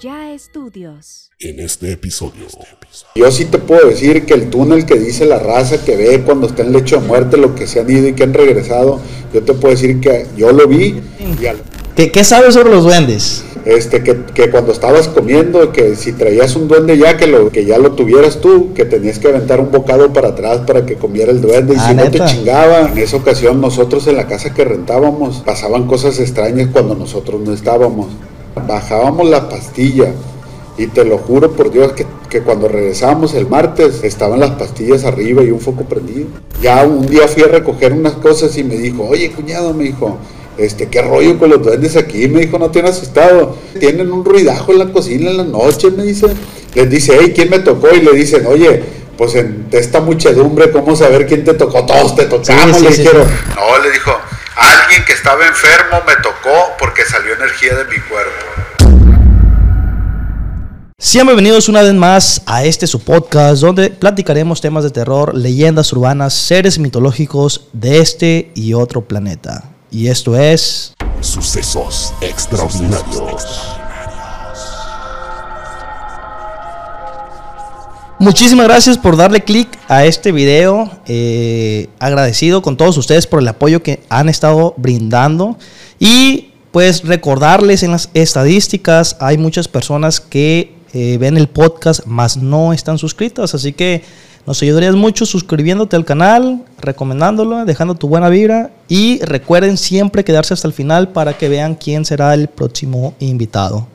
Ya Estudios. En este episodio. Yo sí te puedo decir que el túnel que dice la raza que ve cuando está en lecho de muerte, lo que se han ido y que han regresado, yo te puedo decir que yo lo vi. Y al- ¿Qué, qué sabes sobre los duendes? este, que, que cuando estabas comiendo, que si traías un duende ya, que, lo, que ya lo tuvieras tú, que tenías que aventar un bocado para atrás para que comiera el duende. Y Ah, si no te chingaba, en esa ocasión nosotros en la casa que rentábamos, pasaban cosas extrañas cuando nosotros no estábamos. Bajábamos la pastilla. Y te lo juro por Dios que, que cuando regresábamos el martes estaban las pastillas arriba y un foco prendido. Ya un día fui a recoger unas cosas y me dijo, oye cuñado, me dijo, este, qué rollo con los duendes aquí, me dijo, no te asustado. Tienen un ruidajo en la cocina en la noche, me dice. Les dice, hey, ¿quién me tocó? Y le dicen, oye, pues en esta muchedumbre, ¿cómo saber quién te tocó? Todos te tocamos, Sí, sí, le sí, dijeron. sí. No, le dijo, alguien que estaba enfermo me tocó porque salió energía de mi cuerpo. Sean bienvenidos una vez más a este su podcast donde platicaremos temas de terror, leyendas urbanas, seres mitológicos de este y otro planeta. Y esto es... Sucesos extraordinarios. Muchísimas gracias por darle clic a este video. eh, agradecido con todos ustedes por el apoyo que han estado brindando. Y pues recordarles en las estadísticas, hay muchas personas que eh, ven el podcast, mas no están suscritas. Así que nos ayudarías mucho suscribiéndote al canal, recomendándolo, dejando tu buena vibra. Y recuerden siempre quedarse hasta el final para que vean quién será el próximo invitado.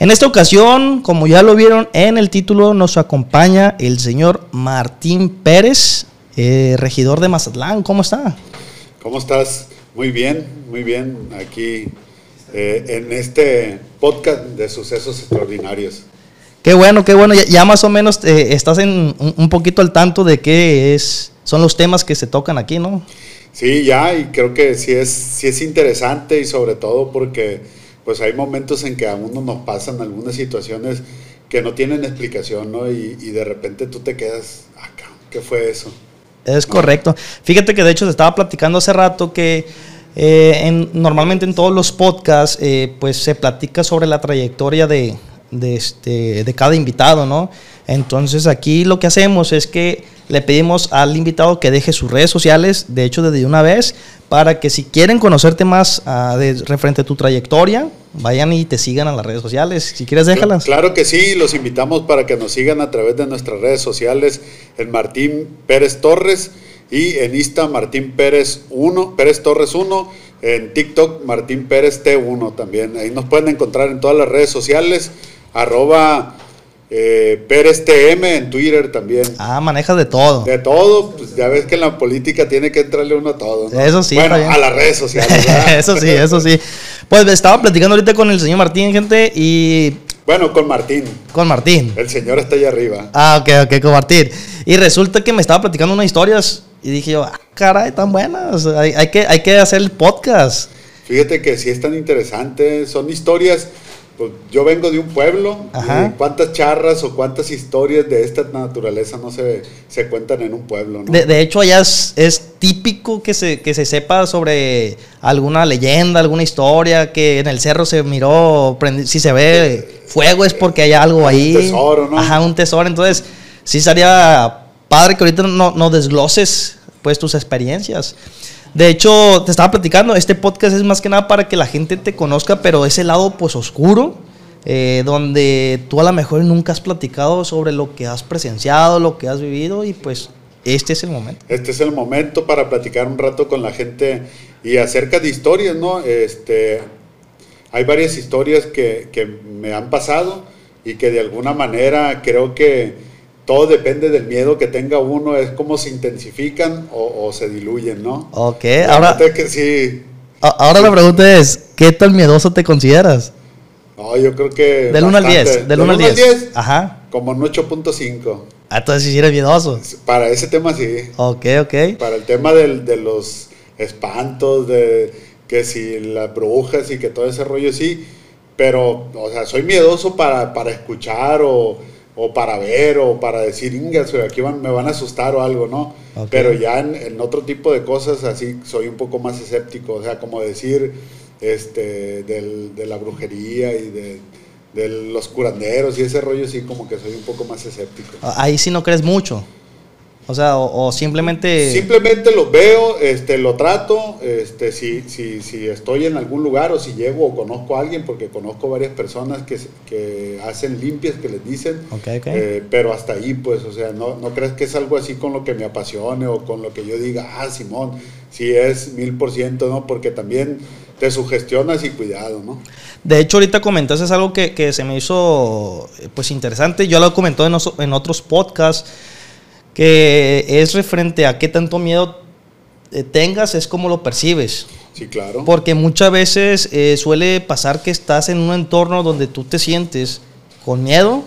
En esta ocasión, como ya lo vieron en el título, nos acompaña el señor Martín Pérez, eh, regidor de Mazatlán. ¿Cómo está? ¿Cómo estás? Muy bien, muy bien. Aquí eh, en este podcast de sucesos extraordinarios. Qué bueno, qué bueno. Ya, ya más o menos eh, estás en un, un poquito al tanto de qué es, son los temas que se tocan aquí, ¿no? Sí, ya, y creo que sí es, sí es interesante y sobre todo porque pues hay momentos en que a uno nos pasan algunas situaciones que no tienen explicación, ¿no? Y, y de repente tú te quedas, ah, cabrón, ¿qué fue eso? Es correcto. Fíjate que de hecho se estaba platicando hace rato que eh, en- normalmente en todos los podcasts eh, pues se platica sobre la trayectoria de, de, este, de cada invitado, ¿no? Entonces aquí lo que hacemos es que le pedimos al invitado que deje sus redes sociales, de hecho desde una vez, para que si quieren conocerte más ah, de, referente a tu trayectoria, vayan y te sigan a las redes sociales. Si quieres, déjalas. Claro que sí, los invitamos para que nos sigan a través de nuestras redes sociales, el Martín Pérez Torres y en Insta Martín Pérez 1, Pérez Torres 1, en TikTok Martín Pérez T1 también. Ahí nos pueden encontrar en todas las redes sociales, arroba eh, Pérez TM en Twitter también. Ah, manejas de todo. De todo, pues ya ves que en la política tiene que entrarle uno a todo. ¿no? Eso sí, Bueno, a las redes sociales. eso sí, eso sí. Pues estaba platicando ahorita con el señor Martín, gente, y Bueno, con Martín. con Martín. El señor está allá arriba. Ah, ok, ok, con Martín. Y resulta que me estaba platicando unas historias y dije yo, ah, caray, tan buenas. Hay, hay que, hay que hacer el podcast. Fíjate que sí es tan interesante, son historias, pues yo vengo de un pueblo, Ajá. y cuántas charras o cuántas historias de esta naturaleza no se, se cuentan en un pueblo, ¿no? De, de hecho, allá es, es típico que se, que se sepa sobre alguna leyenda, alguna historia, que en el cerro se miró, prendi- si se ve fuego es porque hay algo ahí. tesoro, ¿no? Ajá, un tesoro. Entonces, sí sería padre que ahorita no, no desgloses pues tus experiencias. De hecho, te estaba platicando, este podcast es más que nada para que la gente te conozca, pero ese lado pues oscuro, eh, donde tú a lo mejor nunca has platicado sobre lo que has presenciado, lo que has vivido y pues este es el momento. Este es el momento para platicar un rato con la gente y acerca de historias, ¿no? Este, hay varias historias que, que me han pasado y que de alguna manera creo que todo depende del miedo que tenga uno, es como se intensifican o, o se diluyen, ¿no? Ok, La ahora, es que sí, ahora la pregunta es, ¿qué tan miedoso te consideras? no, yo creo que... Del 1 al bastante. 10, del 1 al 10. Ajá. como un 8.5. Ah, Entonces sí eres miedoso. Para ese tema sí. Ok, ok. Para el tema del- de los espantos, de que si las brujas y que todo ese rollo sí, pero, o sea, soy miedoso para, para escuchar o, o para ver o para decir, ingas, aquí van, me van a asustar o algo, ¿no? Pero ya en, en otro tipo de cosas así soy un poco más escéptico, o sea, como decir, este, del- de la brujería y de, de los curanderos y ese rollo sí como que soy un poco más escéptico. Ahí sí no crees mucho. O sea, o, simplemente... Simplemente lo veo, este, lo trato, este, si, si, si estoy en algún lugar o si llego o conozco a alguien, porque conozco varias personas que, que hacen limpias, que les dicen, eh, pero hasta ahí, pues, o sea, no, no crees que es algo así con lo que me apasione o con lo que yo diga, ah, Simón, si es mil por ciento, ¿no? Porque también te sugestionas y cuidado, ¿no? De hecho, ahorita comentaste algo que, que, se me hizo, pues, interesante. Yo lo he comentado en, en otros podcasts que es referente a qué tanto miedo eh, tengas, es como lo percibes. Sí, claro. Porque muchas veces eh, suele pasar que estás en un entorno donde tú te sientes con miedo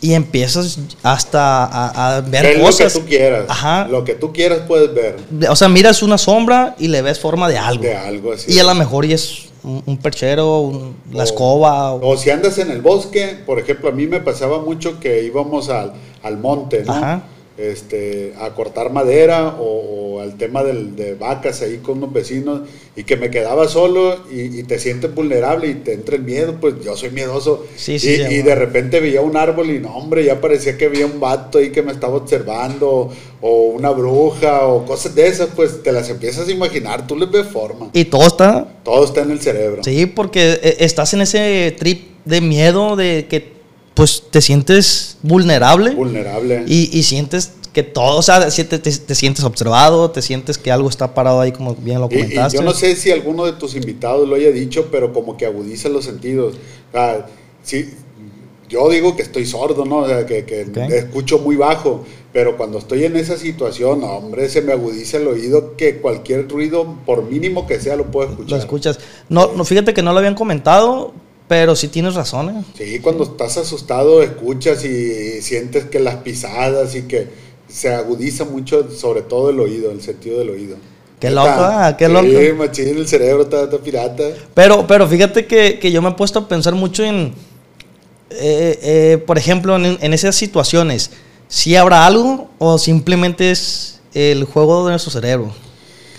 y empiezas hasta a, ver cosas. Lo que tú quieras. Ajá. Lo que tú quieras puedes ver. O sea, miras una sombra y le ves forma de algo. De algo así. Y a lo mejor y es un, perchero, la escoba. O, si andas en el bosque, por ejemplo, a mí me pasaba mucho que íbamos al, al monte, ¿no? Ajá este, a cortar madera o, al tema del, de vacas ahí con unos vecinos y que me quedaba solo y, te sientes vulnerable y te entra el miedo, pues yo soy miedoso. y, y de repente veía un árbol y no, hombre, ya parecía que había un vato ahí que me estaba observando o una bruja o cosas de esas, pues te las empiezas a imaginar, tú les ves forma. Y todo está... Todo está en el cerebro. Sí, porque eh, estás en ese trip de miedo de que pues te sientes vulnerable. Vulnerable. Y, y sientes que todo, o sea, te, te, sientes observado, te sientes que algo está parado ahí, como bien lo comentaste. yo no sé si alguno de tus invitados lo haya dicho, pero como que agudiza los sentidos. O sea, sí, yo digo que estoy sordo, ¿no? O sea, que, que escucho muy bajo, pero cuando estoy en esa situación, hombre, se me agudiza el oído que cualquier ruido, por mínimo que sea, lo puedo escuchar. Lo escuchas. No, no fíjate que no lo habían comentado, pero sí tienes razón, ¿eh? Sí, cuando estás asustado escuchas y sientes que las pisadas y que se agudiza mucho, sobre todo el oído, el sentido del oído. Qué loco, ah, qué loco. Sí, machín, el cerebro está, pirata. Pero, pero fíjate que, que, yo me he puesto a pensar mucho en, eh, eh, por ejemplo, en, en, esas situaciones, si habrá algo o simplemente es el juego de nuestro cerebro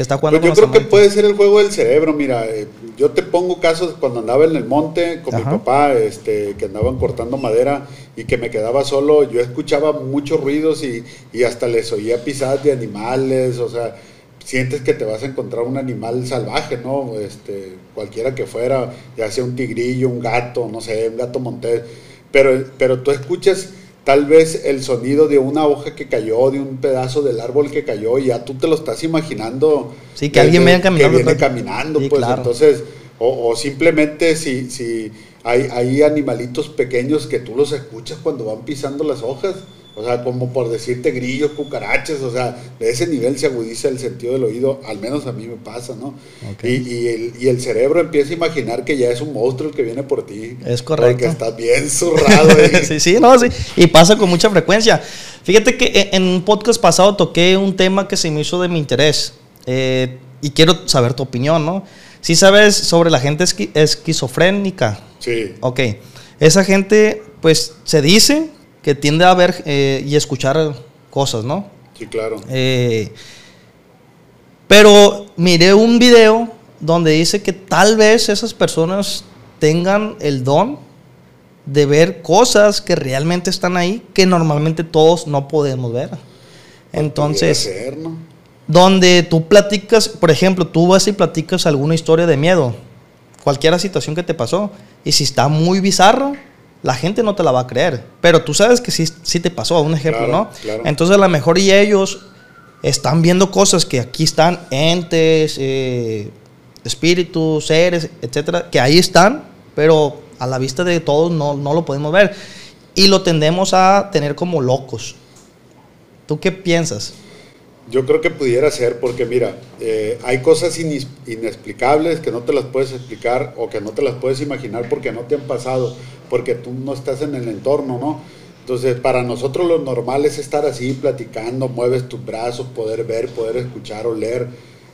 está pues yo creo que puede ser el juego del cerebro, mira, eh, yo te pongo casos cuando andaba en el monte con mi papá, este, que andaban cortando madera y que me quedaba solo, yo escuchaba muchos ruidos y, y hasta les oía pisadas de animales, o sea, sientes que te vas a encontrar un animal salvaje, ¿no? Este, cualquiera que fuera, ya sea un tigrillo, un gato, no sé, un gato montés, pero, pero tú escuchas tal vez el sonido de una hoja que cayó, de un pedazo del árbol que cayó, y ya tú te lo estás imaginando. Sí, que alguien viene caminando. Que viene caminando, pues entonces, o, o, simplemente si, si hay, hay animalitos pequeños que tú los escuchas cuando van pisando las hojas. O sea, como por decirte grillos, cucarachas, o sea, de ese nivel se agudiza el sentido del oído, al menos a mí me pasa, ¿no? Y, el, y, el, cerebro empieza a imaginar que ya es un monstruo el que viene por ti. Es correcto. Porque estás bien zurrado. sí, sí, no, sí. Y pasa con mucha frecuencia. Fíjate que en un podcast pasado toqué un tema que se me hizo de mi interés. Eh, y quiero saber tu opinión, ¿no? Si sabes sobre la gente esquizofrénica. Sí. Ok. Esa gente, pues, se dice que tiende a ver eh, y escuchar cosas, ¿no? Sí, claro. Eh, pero miré un video donde dice que tal vez esas personas tengan el don de ver cosas que realmente están ahí que normalmente todos no podemos ver. Entonces, donde tú platicas, por ejemplo, tú vas y platicas alguna historia de miedo, cualquier situación que te pasó, y si está muy bizarro, la gente no te la va a creer. Pero tú sabes que sí, sí te pasó, un ejemplo, ¿no? Entonces a lo mejor y ellos están viendo cosas que aquí están, entes, eh, espíritus, seres, etcétera, que ahí están, pero a la vista de todos no, no lo podemos ver. Y lo tendemos a tener como locos. ¿Tú qué piensas? Yo creo que pudiera ser porque mira, eh, hay cosas inexplicables que no te las puedes explicar o que no te las puedes imaginar porque no te han pasado, porque tú no estás en el entorno, ¿no? Entonces, para nosotros lo normal es estar así platicando, mueves tus brazos, poder ver, poder escuchar, oler,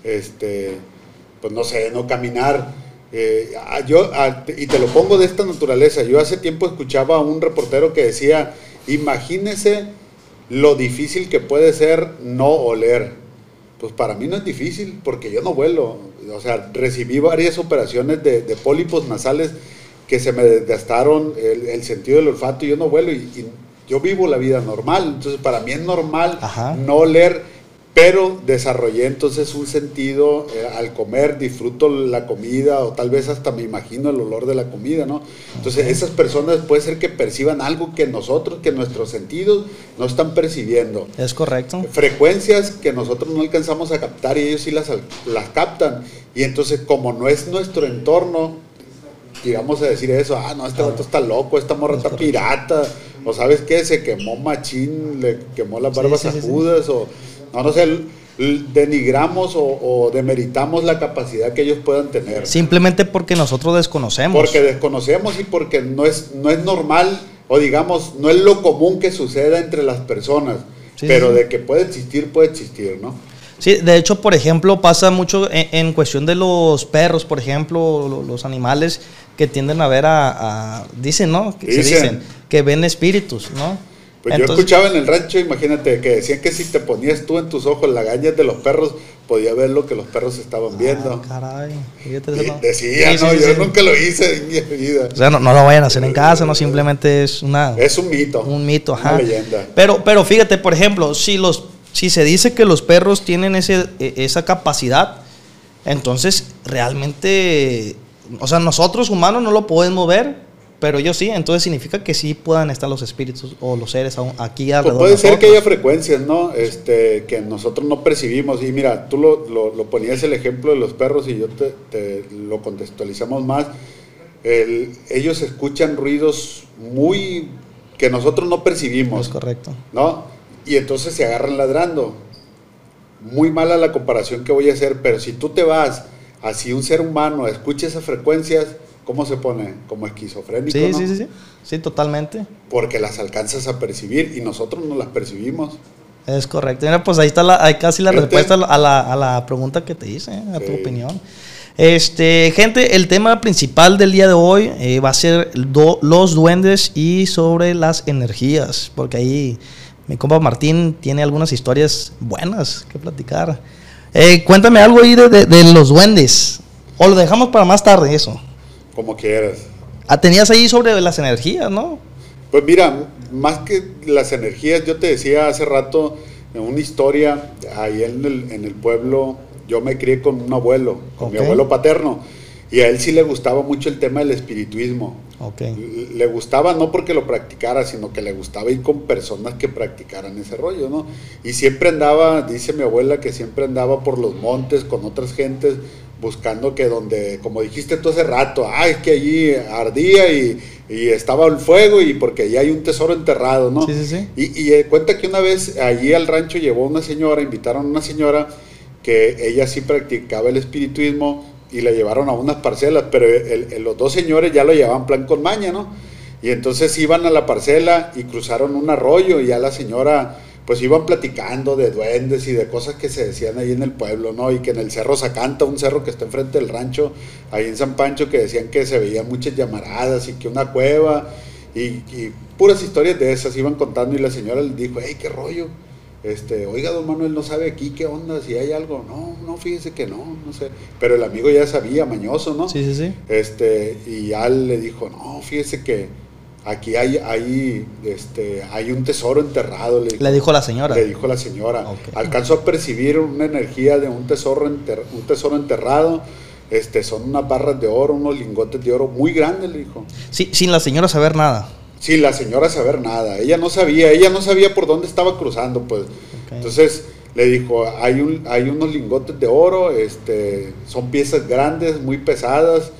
este, pues no sé, no caminar. Eh, yo, y te lo pongo de esta naturaleza. Yo hace tiempo escuchaba a un reportero que decía, imagínese lo difícil que puede ser no oler. Pues para mí no es difícil porque yo no vuelo. O sea, recibí varias operaciones de, pólipos nasales que se me desgastaron el, el sentido del olfato y yo no vuelo y, y yo vivo la vida normal. Entonces, para mí es normal Ajá. no oler pero desarrollé entonces un sentido eh, al comer, disfruto la comida o tal vez hasta me imagino el olor de la comida, ¿no? Entonces esas personas puede ser que perciban algo que nosotros, que nuestros sentidos no están percibiendo. Es correcto. Frecuencias que nosotros no alcanzamos a captar y ellos sí las, las captan. Y entonces como no es nuestro entorno, llegamos a decir eso, ah, no, este vato está loco, esta morra Es está correcto. pirata, o sabes qué, se quemó machín, le quemó las barbas sí, sí, sí. agudas, o no, no sé, l- l- denigramos o, o demeritamos la capacidad que ellos puedan tener. Simplemente porque nosotros desconocemos. Porque desconocemos y porque no es, no es normal, o digamos, no es lo común que suceda entre las personas, Sí, pero sí. de que puede existir, puede existir, ¿no? Sí, de hecho, por ejemplo, pasa mucho en, en cuestión de los perros, por ejemplo, lo- los animales que tienden a ver a, a- dicen, ¿no? Que se dicen que ven espíritus, ¿no? Pues yo escuchaba en el rancho, imagínate, que decían que si te ponías tú en tus ojos las gañas de los perros, podía ver lo que los perros estaban viendo. Ah, caray, fíjate eso, Y ¿no? decía, Sí, no, sí, yo sí. nunca lo hice en mi vida. O sea, no, no lo vayan a hacer en casa, no simplemente es una Es un mito. un mito, una ajá. leyenda. Pero, pero fíjate, por ejemplo, si los, si se dice que los perros tienen ese, e- esa capacidad, entonces realmente, o sea, nosotros humanos no lo podemos ver, pero ellos sí, entonces significa que sí puedan estar los espíritus o los seres aún aquí Pues alrededor puede de ser que haya frecuencias, ¿no? Este, que nosotros no percibimos. Y mira, tú lo, lo- lo ponías el ejemplo de los perros y yo te, te lo contextualizamos más. El- ellos escuchan ruidos muy que nosotros no percibimos. Es correcto. ¿no? Y entonces se agarran ladrando. Muy mala la comparación que voy a hacer, pero si tú te vas así un ser humano escucha esas frecuencias, ¿cómo se pone? Como esquizofrénico, Sí, ¿no? sí, sí, sí, sí, totalmente. Porque las alcanzas a percibir y nosotros no las percibimos. Es correcto. Mira, pues ahí está la, ahí casi la respuesta a la, a la pregunta que te hice, a tu opinión. Este, gente, el tema principal del día de hoy eh, va a ser do- los duendes y sobre las energías, porque ahí mi compa Martín tiene algunas historias buenas que platicar. Eh, cuéntame algo ahí de, de- de los duendes, o lo dejamos para más tarde eso. Como quieras. Ah, tenías ahí sobre las energías, ¿no? Pues mira, más que las energías, yo te decía hace rato en una historia, ahí en el, en el pueblo, yo me crié con un abuelo, con mi abuelo paterno, y a él sí le gustaba mucho el tema del espiritismo. Ok. Le gustaba no porque lo practicara, sino que le gustaba ir con personas que practicaran ese rollo, ¿no? Y siempre andaba, dice mi abuela, que siempre andaba por los montes con otras gentes buscando que donde, como dijiste tú hace rato, ah, es que allí ardía y, y estaba el fuego y porque allí hay un tesoro enterrado, ¿no? Sí, sí, sí. Y, y, eh, cuenta que una vez allí al rancho llevó una señora, invitaron a una señora que ella sí practicaba el espiritismo y la llevaron a unas parcelas, pero el- el- los dos señores ya lo llevaban plan con maña, ¿no? Y entonces iban a la parcela y cruzaron un arroyo y ya la señora pues iban platicando de duendes y de cosas que se decían ahí en el pueblo, ¿no? Y que en el Cerro Sacanta, un cerro que está enfrente del rancho, ahí en San Pancho, que decían que se veían muchas llamaradas y que una cueva y, y puras historias de esas iban contando y la señora le dijo, hey, qué rollo. Este, oiga, don Manuel, ¿no sabe aquí qué onda? Si hay algo. No, no, fíjese que no, no sé. Pero el amigo ya sabía, mañoso, ¿no? Sí, sí, sí. Este, y ya le dijo, no, fíjese que aquí hay, hay, este, hay un tesoro enterrado. Le dijo, Le dijo la señora. Le dijo la señora. Ok. Alcanzó a percibir una energía de un tesoro, enter- un tesoro enterrado. Este, son unas barras de oro, unos lingotes de oro muy grandes, le dijo. Sí, sin la señora saber nada. Sin la señora saber nada. Ella no sabía, ella no sabía por dónde estaba cruzando, pues. Ok. Entonces le dijo, hay, un, hay unos lingotes de oro, este, son piezas grandes, muy pesadas,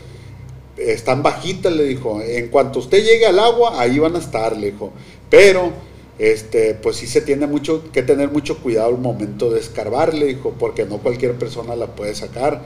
están bajitas, le dijo. En cuanto usted llegue al agua, ahí van a estar, le dijo. Pero, este, pues sí se tiene mucho que tener mucho cuidado al momento de escarbar, le dijo, porque no cualquier persona la puede sacar.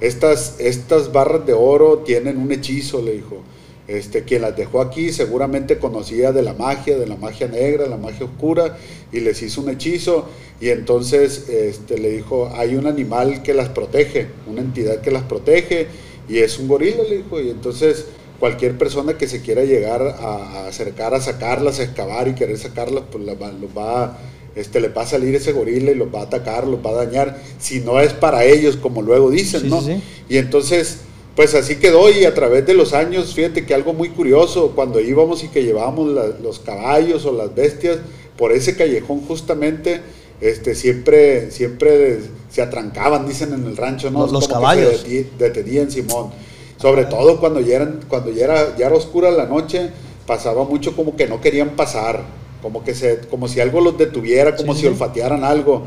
Estas, estas barras de oro tienen un hechizo, le dijo. Este, quien las dejó aquí seguramente conocía de la magia, de la magia negra, la magia oscura, y les hizo un hechizo. Y entonces este, le dijo, hay un animal que las protege, una entidad que las protege, y es un gorila, le dijo. Y entonces cualquier persona que se quiera llegar a, acercar a sacarlas, a excavar y querer sacarlas, pues la va- los va, este, le va a salir ese gorila y los va a atacar, los va a dañar, si no es para ellos, como luego dicen, Sí, ¿no? sí, sí. Y entonces pues así quedó y a través de los años, fíjate que algo muy curioso, cuando íbamos y que llevábamos la- los caballos o las bestias por ese callejón justamente, este, siempre, siempre se atrancaban, dicen en el rancho, ¿no? Los- los Como que caballos. se detenían, Simón. Sobre todo cuando ya, eran, cuando ya era, ya era oscura la noche, pasaba mucho como que no querían pasar, como que se, como si algo los detuviera, como Sí, si sí. olfatearan algo.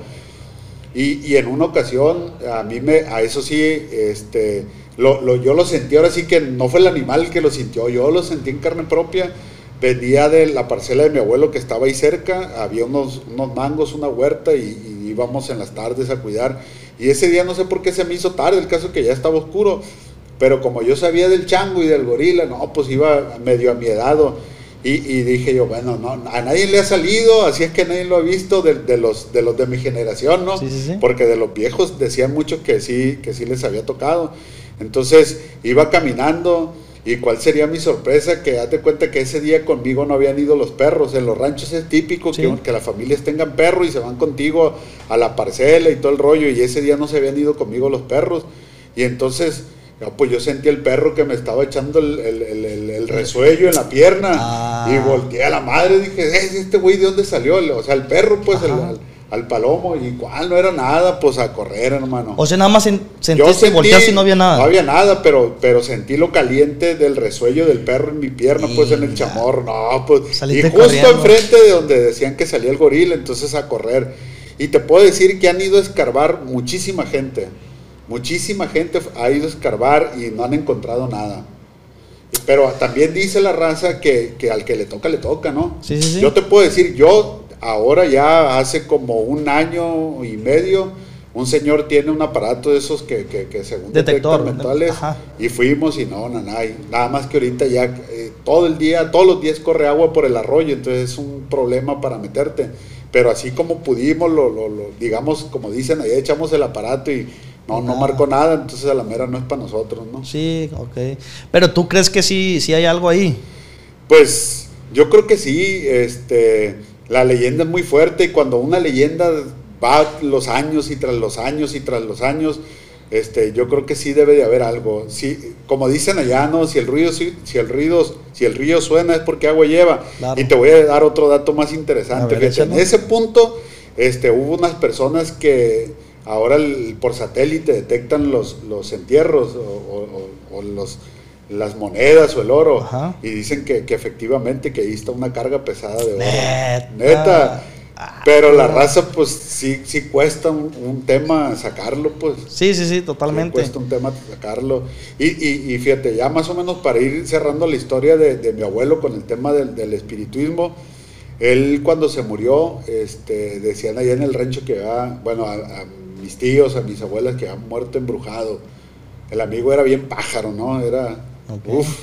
Y, y en una ocasión, a mí me, a eso sí, este, lo, lo- yo lo sentí, ahora sí que no fue el animal que lo sintió, yo lo sentí en carne propia. Venía de la parcela de mi abuelo que estaba ahí cerca, había unos, unos mangos, una huerta y, y íbamos en las tardes a cuidar. Y ese día no sé por qué se me hizo tarde, el caso que ya estaba oscuro, pero como yo sabía del chango y del gorila, no, pues iba medio amiedado. Y, y dije yo, bueno, no, a nadie le ha salido, así es que nadie lo ha visto de, de los, de los de mi generación, ¿no? Sí, sí, sí. Porque de los viejos decían mucho que sí, que sí les había tocado. Entonces iba caminando y cuál sería mi sorpresa que date cuenta que ese día conmigo no habían ido los perros. En los ranchos es típico Sí. que, que las familias tengan perro y se van contigo a la parcela y todo el rollo y ese día no se habían ido conmigo los perros. Y entonces... ya, Pues yo sentí el perro que me estaba echando el, el- el- el- el resuello en la pierna Ah. y volteé a la madre dije, "Eh, este güey de dónde salió? O sea, el perro, pues, el-. Al, al palomo, y cuál no era nada, pues a correr, hermano. O sea, nada más sen- sentiste y volteaste y no había nada. No había nada, pero, pero sentí lo caliente del resuello del perro en mi pierna, pues en el chamorro. No, pues. Saliste y justo corriendo. enfrente de donde decían que salía el gorila, entonces a correr. Y te puedo decir que han ido a escarbar muchísima gente. Muchísima gente ha ido a escarbar y no han encontrado nada. Pero también dice la raza que, que al que le toca, le toca, ¿no? Sí, sí, sí. Yo te puedo decir, yo ahora ya hace como un año y medio, un señor tiene un aparato de esos que, que, que según Detector, ajá. y fuimos y no, nanay. Nada más que ahorita ya eh, todo el día, todos los días corre agua por el arroyo, entonces es un problema para meterte. Pero así como pudimos, lo, lo- lo- digamos, como dicen, ahí echamos el aparato y no, no Nada. marcó nada, entonces a la mera no es para nosotros, ¿no? Sí, ok. Pero tú crees que sí, sí hay algo ahí. Pues yo creo que sí, este, la leyenda es muy fuerte y cuando una leyenda va los años y tras los años y tras los años, este, yo creo que sí debe de haber algo. Sí, como dicen allá, ¿no? Si el ruido, si, si el ruido, si el río suena es porque agua lleva. Claro. Y te voy a dar otro dato más interesante. ver, en ese punto, este, hubo unas personas que ahora el- por satélite detectan los, los entierros o, o- o- o los, las monedas o el oro Ajá. y dicen que, que efectivamente que ahí está una carga pesada de oro. Neta. Neta. Ah, Pero la raza, pues sí, sí cuesta un, un tema sacarlo, pues. Sí, sí, sí, Sí totalmente. cuesta un tema sacarlo. Y, y, y fíjate, ya más o menos para ir cerrando la historia de, de mi abuelo con el tema del, del espiritismo, él cuando se murió, este, decían allá en el rancho que va, bueno, a, a mis tíos, a mis abuelas que habían muerto embrujado. El amigo era bien pájaro, ¿no? Era, Ok. uff.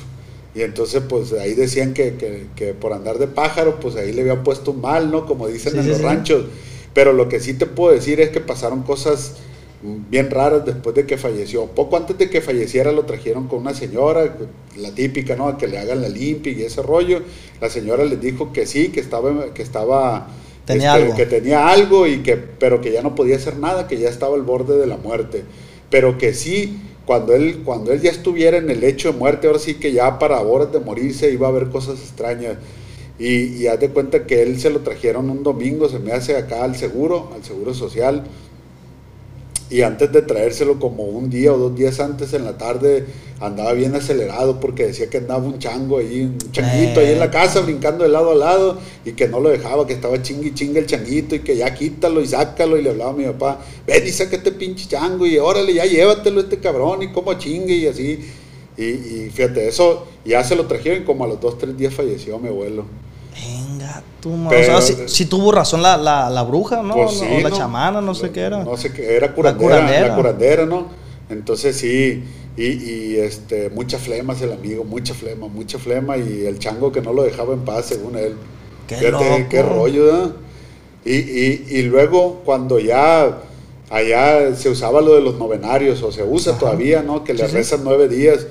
Y entonces, pues ahí decían que, que- que por andar de pájaro, pues ahí le habían puesto mal, ¿no? Como dicen Sí, en sí, los sí. ranchos. Pero lo que sí te puedo decir es que pasaron cosas bien raras después de que falleció. Poco antes de que falleciera lo trajeron con una señora, la típica, ¿no? A que le hagan la limpia y ese rollo. La señora les dijo que sí, que estaba, que estaba, Tenía este, algo. que tenía algo y que, pero que ya no podía hacer nada, que ya estaba al borde de la muerte. Pero que sí, cuando él, cuando él ya estuviera en el lecho de muerte, ahora sí que ya para horas de morirse iba a haber cosas extrañas. Y, y haz de cuenta que él se lo trajeron un domingo, se me hace acá al seguro, al seguro social. Y antes de traérselo como un día o dos días antes en la tarde, andaba bien acelerado porque decía que andaba un chango ahí, un changuito ahí en la casa brincando de lado a lado y que no lo dejaba, que estaba chingui chingue el changuito y que ya quítalo y sácalo y le hablaba a mi papá, ven y saca este pinche chango y órale, ya llévatelo este cabrón y como chingue y así. Y, y fíjate, eso ya se lo trajeron y como a los dos, tres días falleció mi abuelo. Venga, tú, ma- Pero- o sea, si, si tuvo razón la, la, la bruja, ¿no? Pues o sí, la ¿no? chamana, no sé qué era. No sé qué, era curandera, la curandera. curandera, ¿no? Entonces sí, y, y, este, mucha flema es el amigo, mucha flema, mucha flema, y el chango que no lo dejaba en paz, según él. Qué Fíjate, loco. qué rollo, ¿verdad? Y, y, y luego cuando ya allá se usaba lo de los novenarios, o se usa Ajá. todavía, ¿no? Que le Sí, sí. rezan nueve días,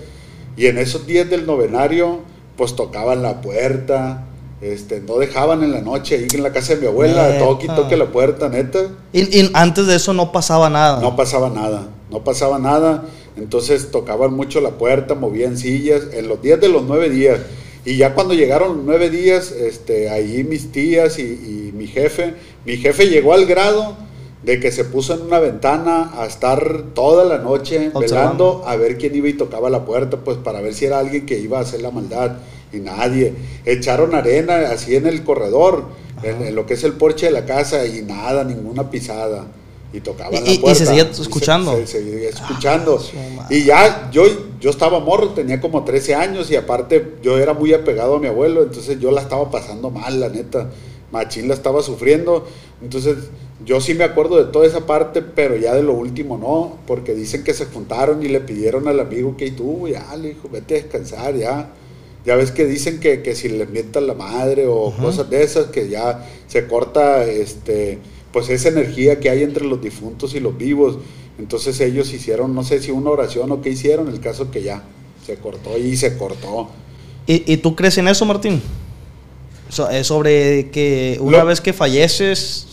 y en esos días del novenario, pues tocaban la puerta, este, no dejaban en la noche ahí en la casa de mi abuela, Neta. toque toque la puerta, neta. Y, y antes de eso no pasaba nada. No pasaba nada, no pasaba nada. Entonces tocaban mucho la puerta, movían sillas, en los días de los nueve días. Y ya cuando llegaron los nueve días, este, ahí mis tías y, y mi jefe, mi jefe llegó al grado de que se puso en una ventana a estar toda la noche Observando. velando a ver quién iba y tocaba la puerta, pues para ver si era alguien que iba a hacer la maldad. Y nadie. Echaron arena así en el corredor, en, en lo que es el porche de la casa, y nada, ninguna pisada. Y tocaban Y- la y- y puerta. se seguía se- escuchando. se seguía escuchando. Ah, y ya, yo, yo estaba morro, tenía como 13 años, y aparte yo era muy apegado a mi abuelo, entonces yo la estaba pasando mal, la neta. Machín la estaba sufriendo. Entonces, yo sí me acuerdo de toda esa parte, pero ya de lo último no, porque dicen que se juntaron y le pidieron al amigo que "Y tú, ya, le dijo, vete a descansar, ya. Ya ves que dicen que, que si le mientan la madre o cosas de esas, que ya se corta este pues esa energía que hay entre los difuntos y los vivos. Entonces ellos hicieron, no sé si una oración o qué hicieron, el caso que ya se cortó y se cortó. ¿Y, y tú crees en eso, Martín? So- eh, sobre que una Lo- vez que falleces,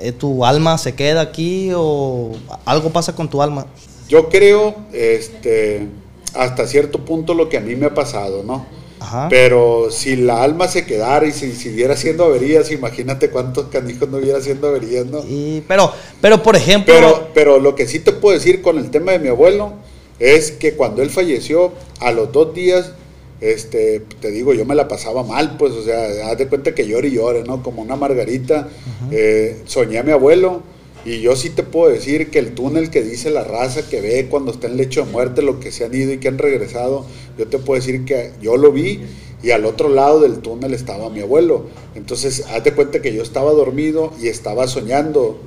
eh, tu alma se queda aquí o algo pasa con tu alma. Yo creo, este, hasta cierto punto lo que a mí me ha pasado, ¿no? Ajá. Pero si la alma se quedara y si siguiera haciendo averías, imagínate cuántos canijos no hubiera haciendo averías, ¿no? Pero, pero por ejemplo, Pero, pero lo que sí te puedo decir con el tema de mi abuelo es que cuando él falleció, a los dos días, este, te digo, yo me la pasaba mal, pues, o sea, haz de cuenta que llore y llore, ¿no? Como una margarita. Eh, soñé a mi abuelo y yo sí te puedo decir que el túnel que dice la raza que ve cuando está en lecho de muerte, lo que se han ido y que han regresado, yo te puedo decir que yo lo vi y al otro lado del túnel estaba mi abuelo. Entonces, haz de cuenta que yo estaba dormido y estaba soñando.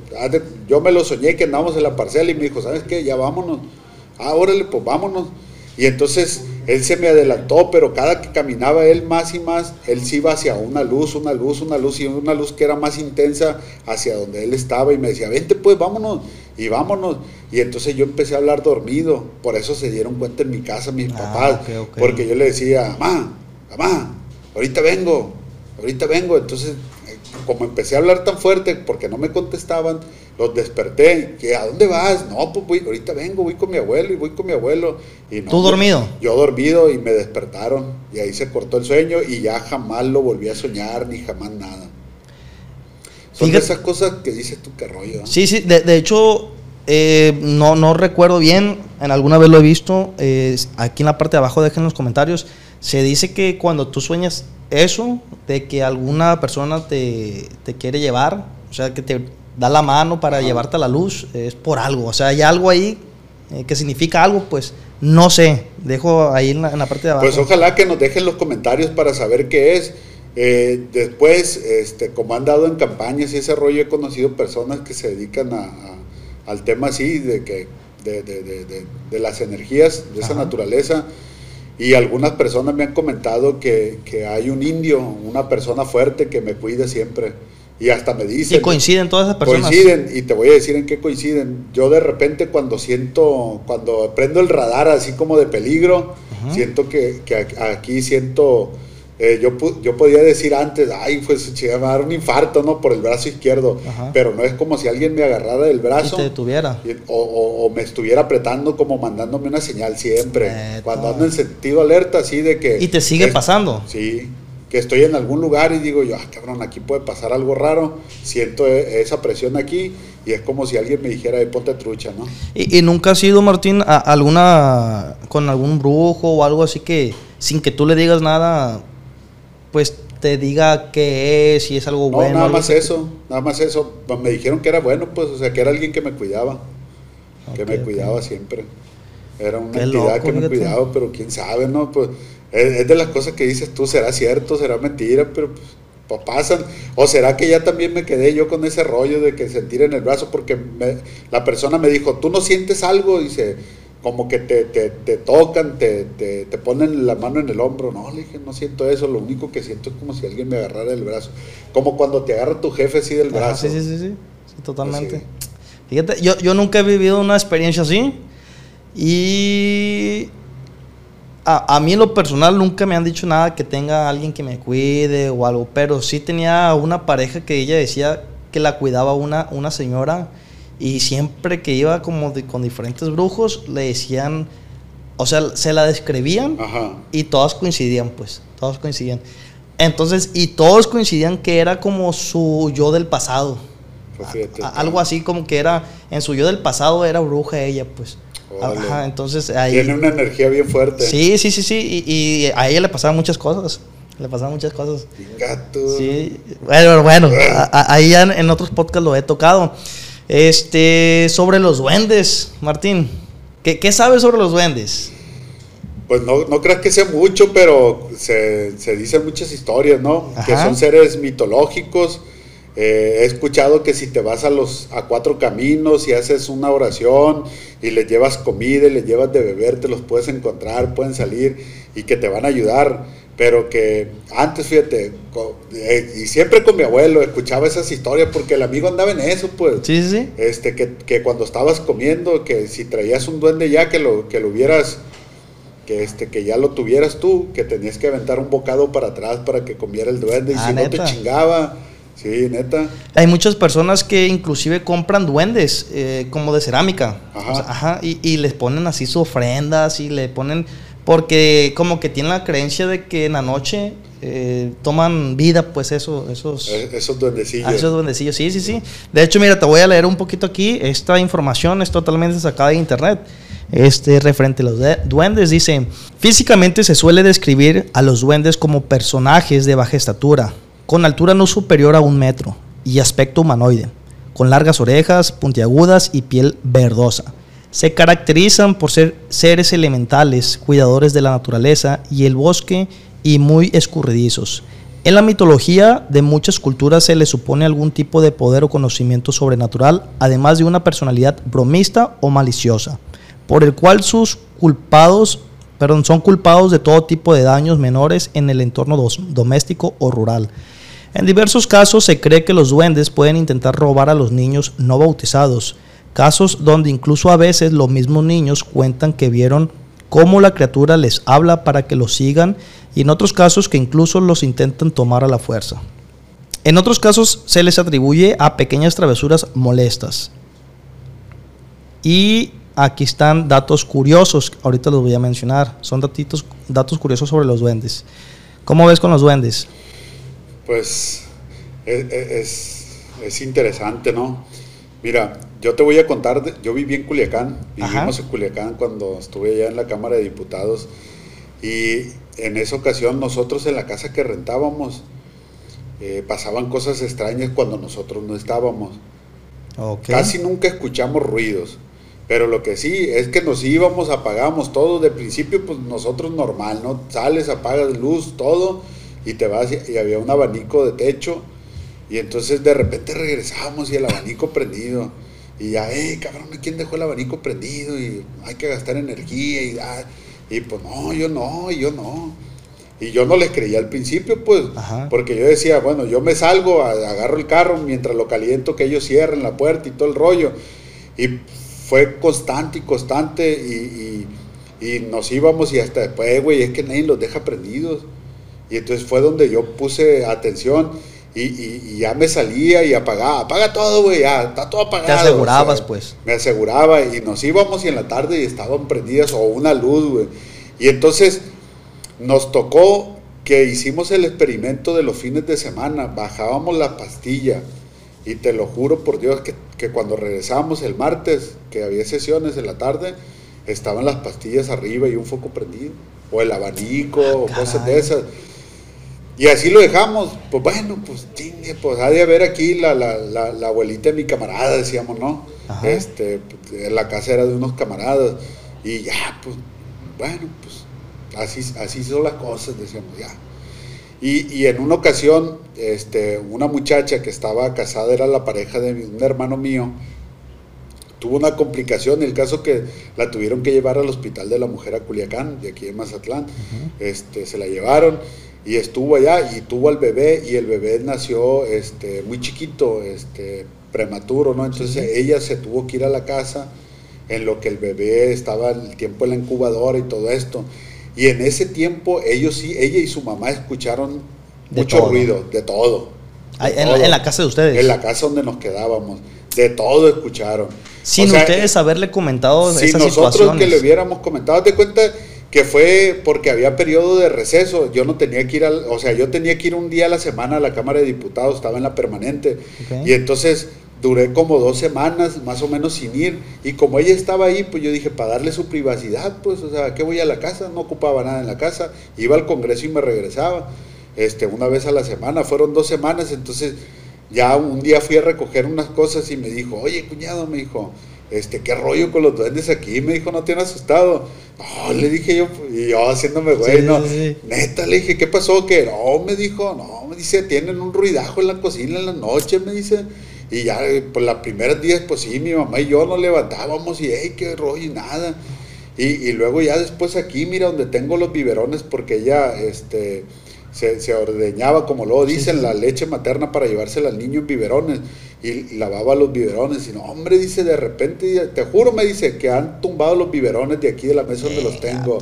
Yo me lo soñé que andábamos en la parcela y me dijo, ¿sabes qué? Ya vámonos. Ah, órale, pues vámonos. Y entonces él se me adelantó, pero cada que caminaba él más y más, él se iba hacia una luz, una luz, una luz y una luz que era más intensa hacia donde él estaba y me decía, vente pues, vámonos y vámonos. Y entonces yo empecé a hablar dormido, por eso se dieron cuenta en mi casa mis Ah, papás, porque yo le decía, mamá, mamá, ahorita vengo, ahorita vengo. Entonces, eh, como empecé a hablar tan fuerte porque no me contestaban, los desperté. Que, ¿A dónde vas? No, pues voy, ahorita vengo, voy con mi abuelo y voy con mi abuelo. Y no, ¿Tú yo- dormido? Yo, dormido y me despertaron. Y ahí se cortó el sueño y ya jamás lo volví a soñar ni jamás nada. Son de Fíjate- esas cosas que dices tú que rollo. sí, sí, de, de hecho, eh, no, no recuerdo bien, en alguna vez lo he visto, eh, aquí en la parte de abajo dejen en los comentarios, se dice que cuando tú sueñas eso, de que alguna persona te, te quiere llevar, o sea, que te da la mano para Ajá. llevarte a la luz, es por algo, o sea, hay algo ahí eh, que significa algo, pues no sé, dejo ahí en la, en la parte de abajo. Pues ojalá que nos dejen los comentarios para saber qué es. Eh, después, este, como han dado en campañas y ese rollo, he conocido personas que se dedican a, a- al tema así, de que de, de- de- de- las energías de esa naturaleza. Y algunas personas me han comentado que, que hay un indio, una persona fuerte que me cuida siempre. Y hasta me dicen... y coinciden todas esas personas. Coinciden, y te voy a decir en qué coinciden. Yo de repente cuando siento, cuando prendo el radar así como de peligro, Ujú. siento que, que aquí siento, eh, yo, yo podía decir antes, ay, pues che, me va a dar un infarto, ¿no? Por el brazo izquierdo, Ajá. pero no es como si alguien me agarrara del Y brazo. te detuviera. y- O, o- o me estuviera apretando como mandándome una señal siempre. Cuando ando en sentido alerta, así de que... Y te sigue es- pasando. Sí, que estoy en algún lugar y digo yo, ah, cabrón, aquí puede pasar algo raro, siento e- esa presión aquí y es como si alguien me dijera, "Eh, ponte trucha, ¿no? ¿Y, y nunca has ido, Martín, a alguna con algún brujo o algo así que sin que tú le digas nada, pues te diga qué es, si es algo No, bueno? nada más eso, nada más eso. Pues Me dijeron que era bueno, pues, o sea, que era alguien que me cuidaba, que me cuidaba siempre. Era una Qué entidad loco, que me fíjate. cuidaba, pero quién sabe, ¿no? Pues es, de las cosas que dices tú, será cierto, será mentira, pero pues, pasan. O será que ya también me quedé yo con ese rollo de que sentir en el brazo, porque me- la persona me dijo, tú no sientes algo, dice, como que te, te, te tocan, te, te, te ponen la mano en el hombro. No, le dije, no siento eso, lo único que siento es como si alguien me agarrara el brazo. Como cuando te agarra tu jefe así del Ajá, brazo. sí, sí, sí, sí, sí, totalmente. Así. Fíjate, yo, yo nunca he vivido una experiencia así y a, a mí en lo personal nunca me han dicho nada que tenga alguien que me cuide o algo, pero sí tenía una pareja que ella decía que la cuidaba una, una señora Y siempre que iba como de- con diferentes brujos, le decían, o sea, se la describían Ajá. y todas coincidían, pues, todos coincidían. Entonces, y todos coincidían que era como su yo del pasado. Pues fíjate, A- algo así como que era, en su yo del pasado era bruja ella, pues. Ajá, entonces ahí... Tiene una energía bien fuerte. Sí, sí, sí, sí. Y, y a ella le pasaban muchas cosas. Le pasaban muchas cosas. Gato. Sí. Bueno, bueno, a- a- ahí ya en, otros podcasts lo he tocado. Este, sobre los duendes, Martín. ¿Qué, qué sabes sobre los duendes? Pues no, no creas que sea mucho, pero se, se dicen muchas historias, ¿no? Que Ajá. son seres mitológicos. Eh, he escuchado que si te vas a los a cuatro caminos y haces una oración y les llevas comida y les llevas de beber, te los puedes encontrar, pueden salir y que te van a ayudar. Pero que antes, fíjate, eh, y siempre con mi abuelo escuchaba esas historias porque el amigo andaba en eso, pues. Sí, sí. Este, que, que cuando estabas comiendo, que si traías un duende ya, que lo, que lo hubieras, que este, que ya lo tuvieras tú, que tenías que aventar un bocado para atrás para que comiera el duende, y Ah, si no te chingaba, sí, neta. Hay muchas personas que inclusive compran duendes eh, como de cerámica. Ajá. O sea, ajá, y, y les ponen así sus ofrendas y le ponen... Porque como que tienen la creencia de que en la noche eh, toman vida, pues eso, esos... Eh, Esos duendecillos. Ah, esos duendecillos, sí, sí, sí. De hecho, mira, te voy a leer un poquito aquí. Esta información es totalmente sacada de internet. Este referente a los de- duendes dice, físicamente se suele describir a los duendes como personajes de baja estatura, con altura no superior a un metro y aspecto humanoide, con largas orejas, puntiagudas y piel verdosa. Se caracterizan por ser seres elementales, cuidadores de la naturaleza y el bosque y muy escurridizos. En la mitología de muchas culturas se le supone algún tipo de poder o conocimiento sobrenatural, además de una personalidad bromista o maliciosa, por el cual sus culpados, perdón, son culpados de todo tipo de daños menores en el entorno doméstico o rural. En diversos casos se cree que los duendes pueden intentar robar a los niños no bautizados, casos donde incluso a veces los mismos niños cuentan que vieron cómo la criatura les habla para que los sigan y en otros casos que incluso los intentan tomar a la fuerza. En otros casos se les atribuye a pequeñas travesuras molestas. Y aquí están datos curiosos, ahorita los voy a mencionar, son datos curiosos sobre los duendes. ¿Cómo ves con los duendes? Pues es, es, es interesante, ¿no? Mira, yo te voy a contar, yo viví en Culiacán, vivimos Ajá. en Culiacán cuando estuve allá en la Cámara de Diputados y en esa ocasión nosotros en la casa que rentábamos eh, pasaban cosas extrañas cuando nosotros no estábamos. Ok. Casi nunca escuchamos ruidos, pero lo que sí es que nos íbamos, apagábamos todo, de principio pues nosotros normal, ¿no? Sales, apagas luz, todo, y te vas y, y había un abanico de techo, y entonces de repente regresábamos y el abanico prendido, y ya, eh, cabrón, ¿quién dejó el abanico prendido? Y hay que gastar energía, y, ah, y pues no, yo no, yo no. Y yo no les creía al principio, pues, Ajá. porque yo decía, bueno, yo me salgo, agarro el carro mientras lo caliento, que ellos cierren la puerta y todo el rollo. Y fue constante y constante y, y- y nos íbamos y hasta después, güey, es que nadie los deja prendidos. Y entonces fue donde yo puse atención y, y- y ya me salía y apagaba, apaga todo, güey, ya, está todo apagado. Te asegurabas, pues. Me aseguraba y nos íbamos y en la tarde estaban prendidas o una luz, güey. Y entonces nos tocó que hicimos el experimento de los fines de semana, bajábamos la pastilla y te lo juro por Dios que, que cuando regresábamos el martes, que había sesiones en la tarde, estaban las pastillas arriba y un foco prendido, o el abanico, o cosas de esas. Y así lo dejamos, pues bueno, pues chingue, pues ha de haber aquí la, la, la, la abuelita de mi camarada, decíamos, ¿no? Ajá. Este, la casa era de unos camaradas, y ya, pues, bueno, pues así, así son las cosas, decíamos, ya. Y, y en una ocasión, este, una muchacha que estaba casada, era la pareja de un hermano mío, tuvo una complicación, el caso que la tuvieron que llevar al hospital de la mujer a Culiacán, de aquí en Mazatlán, este, se la llevaron y estuvo allá y tuvo al bebé y el bebé nació este, muy chiquito, este, prematuro, ¿no? Entonces ella se tuvo que ir a la casa en lo que el bebé estaba el tiempo en la incubadora y todo esto. Y en ese tiempo ellos sí, ella y su mamá escucharon De mucho todo. ruido, de todo. De en la- todo. en la casa de ustedes. En la casa donde nos quedábamos. De todo escucharon. Sin O sea, ustedes haberle comentado si nosotros situaciones. que le hubiéramos comentado, te cuenta que fue porque había periodo de receso, yo no tenía que ir al, o sea, yo tenía que ir un día a la semana a la Cámara de Diputados, estaba en la permanente, y entonces duré como dos semanas más o menos sin ir, y como ella estaba ahí, pues yo dije, para darle su privacidad, pues, o sea, ¿qué voy a la casa? No ocupaba nada en la casa, iba al Congreso y me regresaba, este, una vez a la semana, fueron dos semanas, entonces ya un día fui a recoger unas cosas y me dijo, oye, cuñado, me dijo, este, qué rollo con los duendes aquí, me dijo, no te han asustado. No, le dije yo, y yo haciéndome güey, Sí, no, sí, neta, le dije, ¿qué pasó? Que no, me dijo, no, me dice, tienen un ruidajo en la cocina en la noche, me dice. Y ya, pues las primeras días, pues sí, mi mamá y yo nos levantábamos y, hey, qué rollo y nada. Y, y luego ya después aquí, mira, donde tengo los biberones, porque ella, este, se, se ordeñaba, como luego dicen, sí, la leche materna para llevársela al niño en biberones. Y lavaba los biberones. Y no, hombre, dice, de repente, te juro, me dice, que han tumbado los biberones de aquí de la mesa donde los tengo.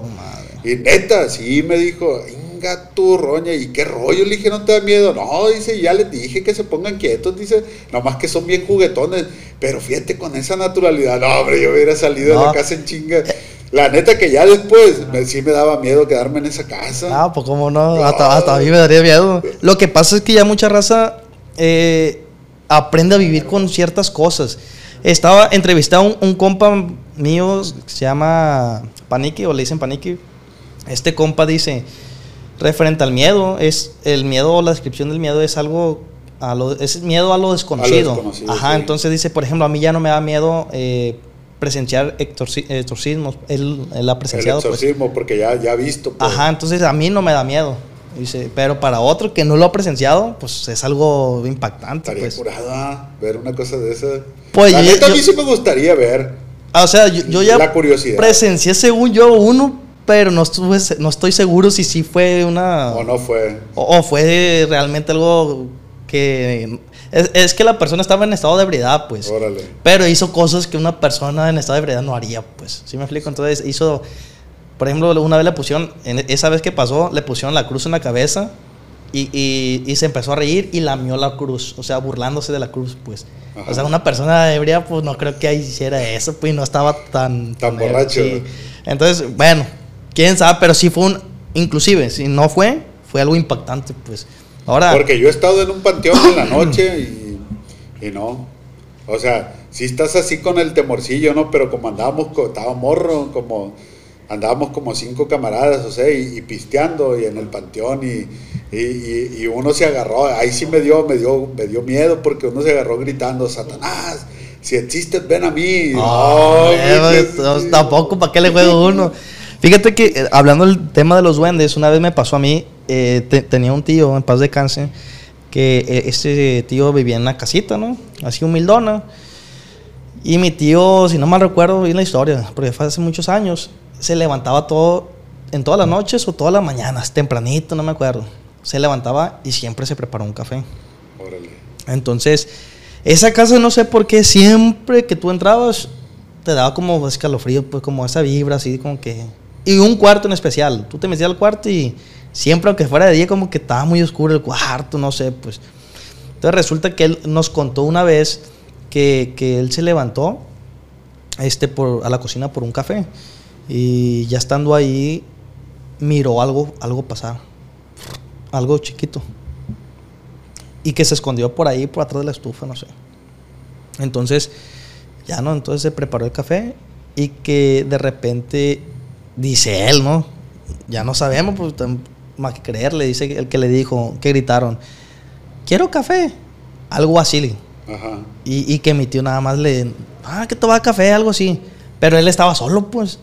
Y neta, sí, me dijo, inga tu roña, ¿y qué rollo? Le dije, no te da miedo. No, dice, ya les dije que se pongan quietos, dice, nomás que son bien juguetones. Pero fíjate con esa naturalidad, no, hombre, yo hubiera salido de No. la casa en chinga. La neta que ya después me- sí me daba miedo quedarme en esa casa. Ah, pues cómo no, No. hasta, hasta a mí me daría miedo. Lo que pasa es que ya mucha raza eh, aprende a vivir con ciertas cosas. Estaba entrevistado un, un compa mío que se llama Paniqui, o le dicen Paniqui. Este compa dice, referente al miedo, es el miedo o la descripción del miedo es algo, a lo, es miedo a lo desconocido. desconocido, Ajá, sí. entonces dice, por ejemplo, a mí ya no me da miedo eh, presenciar exorci- exorcismos. Él, él ha el presenciado. pues. exorcismo, porque ya, ya he visto. pues. Ajá, entonces a mí no me da miedo. Dice, pero para otro que no lo ha presenciado, pues es algo impactante. Estaría Pues. curada ver una cosa de esa. Pues la yo- neta, a yo- mí sí me gustaría ver. Ah, O sea, yo, yo ya La curiosidad. presencié según yo uno, pero no, estuve, no estoy seguro si sí fue una... O no fue. o- o fue realmente algo que... Es, es que la persona estaba en estado de ebriedad, pues. Órale. Pero hizo cosas que una persona en estado de ebriedad no haría, pues. ¿Sí me explico? Entonces hizo, por ejemplo, una vez le pusieron, en esa vez que pasó, le pusieron la cruz en la cabeza y, y- y se empezó a reír y lamió la cruz, o sea, burlándose de la cruz, pues. Ajá. O sea, una persona ebria, pues no creo que hiciera eso, pues, y no estaba tan... Tan ebrio, borracho. sí. Entonces, bueno, quién sabe, pero sí fue un, inclusive, si no fue, fue algo impactante, pues. Ahora... Porque yo he estado en un panteón en la noche y, y no. O sea, si estás así con el temorcillo, ¿no? Pero como andábamos, estaba morro, como andábamos como cinco camaradas, o sea, y, y pisteando y en el panteón y, y, y- uno se agarró, ahí sí me dio, me dio, me dio miedo porque uno se agarró gritando, Satanás, si existes, ven a mí. No, No, eh, que- pues, tampoco, ¿para qué le juego uno? Fíjate que eh, hablando del tema de los duendes, una vez me pasó a mí, eh, te- tenía un tío en paz de cáncer, que eh, este tío vivía en una casita, ¿no? Así humildona. Y mi tío, si no mal recuerdo bien la historia, porque fue hace muchos años, se levantaba todo, en todas las noches o todas las mañanas, tempranito, no me acuerdo. Se levantaba y siempre se preparó un café. Órale. Entonces, esa casa no sé por qué siempre que tú entrabas te daba como escalofrío, pues como esa vibra así como que... Y un cuarto en especial. Tú te metías al cuarto y siempre aunque fuera de día como que estaba muy oscuro el cuarto, no sé, pues. Entonces resulta que él nos contó una vez que, que él se levantó este, por, a la cocina por un café y ya estando ahí miró algo, algo pasar. Algo chiquito y que se escondió por ahí, por atrás de la estufa, no sé. Entonces, ya no, entonces se preparó el café y que de repente, dice él, ¿no? Ya no sabemos, pues más que creerle, dice el que le dijo, que gritaron, quiero café, algo así. Ajá. Y, y que mi tío nada más le, ah, que tomaba café, algo así. Pero él estaba solo, pues.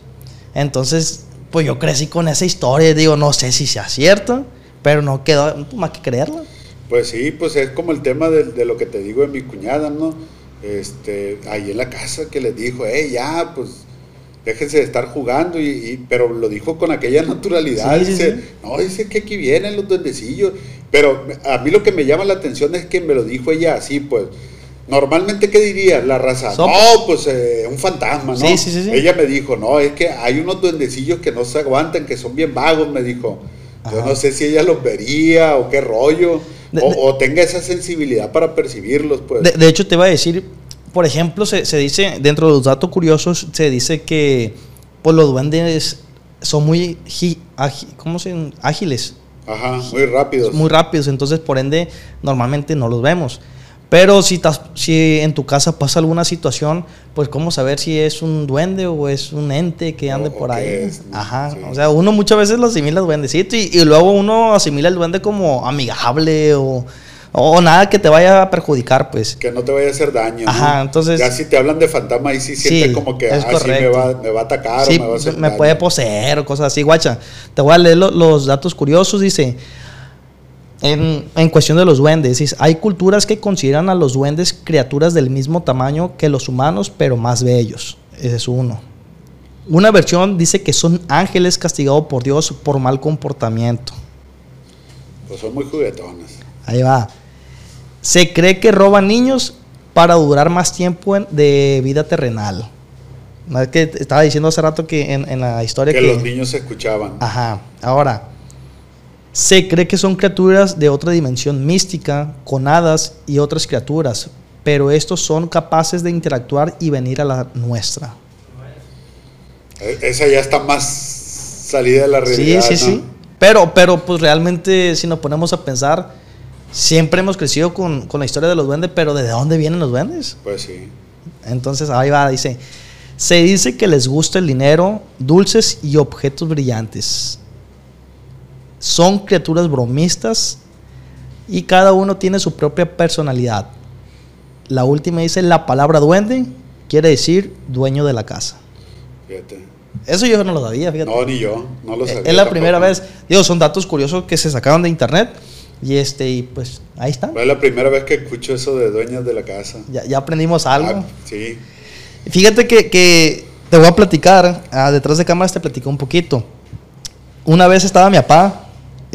Entonces, pues yo crecí con esa historia digo, no sé si sea cierto, pero no quedó más que creerlo. Pues sí, pues es como el tema de, de lo que te digo de mi cuñada, ¿no? Este, ahí en la casa que les dijo, hey, ya, pues déjense de estar jugando, y, y- pero lo dijo con aquella naturalidad, Sí, sí, dice, sí. no, dice que aquí vienen los duendecillos, pero a mí lo que me llama la atención es que me lo dijo ella así, pues, normalmente, ¿qué diría la raza? No, pues eh, un fantasma, ¿no? Sí, sí, sí. Ella me dijo, no, es que hay unos duendecillos que no se aguantan, que son bien vagos, me dijo. Yo no sé si ella los vería o qué rollo. De- o, de- o tenga esa sensibilidad para percibirlos, pues. De, de hecho, te iba a decir, por ejemplo, se, se dice, dentro de los datos curiosos, se dice que pues los duendes son muy gi- agi- ¿cómo se ágiles, Ajá, muy rápidos. muy rápidos, entonces por ende normalmente no los vemos. Pero si, tas- si en tu casa pasa alguna situación, pues cómo saber si es un duende o es un ente que ande O- por ahí. Ajá, Sí. o sea, uno muchas veces lo asimila al duendecito y, y luego uno asimila el duende como amigable o, o nada que te vaya a perjudicar, pues. Que no te vaya a hacer daño. ¿no? Ajá, entonces- Ya si te hablan de fantasma, ahí sí sientes Sí, como que ah, sí me va, me va a atacar Sí, o me va a hacer me daño. puede poseer o cosas así, guacha. Te voy a leer lo- los datos curiosos, dice. En, en cuestión de los duendes, hay culturas que consideran a los duendes criaturas del mismo tamaño que los humanos, pero más bellos. Ese es uno. Una versión dice que son ángeles castigados por Dios por mal comportamiento. Pues son muy juguetones. Ahí va. Se cree que roban niños para durar más tiempo en- de vida terrenal. No es que estaba diciendo hace rato que en, en la historia Que que, los niños se escuchaban. Ajá. Ahora, se cree que son criaturas de otra dimensión mística, con hadas y otras criaturas, pero estos son capaces de interactuar y venir a la nuestra. E- Esa ya está más salida de la Sí, realidad. sí, ¿no? sí. Pero, pero pues realmente si nos ponemos a pensar, siempre hemos crecido con, con la historia de los duendes, pero ¿de dónde vienen los duendes? Pues sí. Entonces ahí va, dice, se dice que les gusta el dinero, dulces y objetos brillantes. Son criaturas bromistas y cada uno tiene su propia personalidad. La última dice, la palabra duende quiere decir dueño de la casa. Fíjate. Eso yo no lo sabía, fíjate. No, ni yo. No lo Eh, sabía. es la tampoco. primera vez, digo, son datos curiosos que se sacaron de internet y este, y pues ahí están. Es la primera vez que escucho eso de dueñas de la casa. Ya, ya aprendimos algo. Ah, sí. Fíjate que, que te voy a platicar, ah, detrás de cámaras te platico un poquito. Una vez estaba mi papá,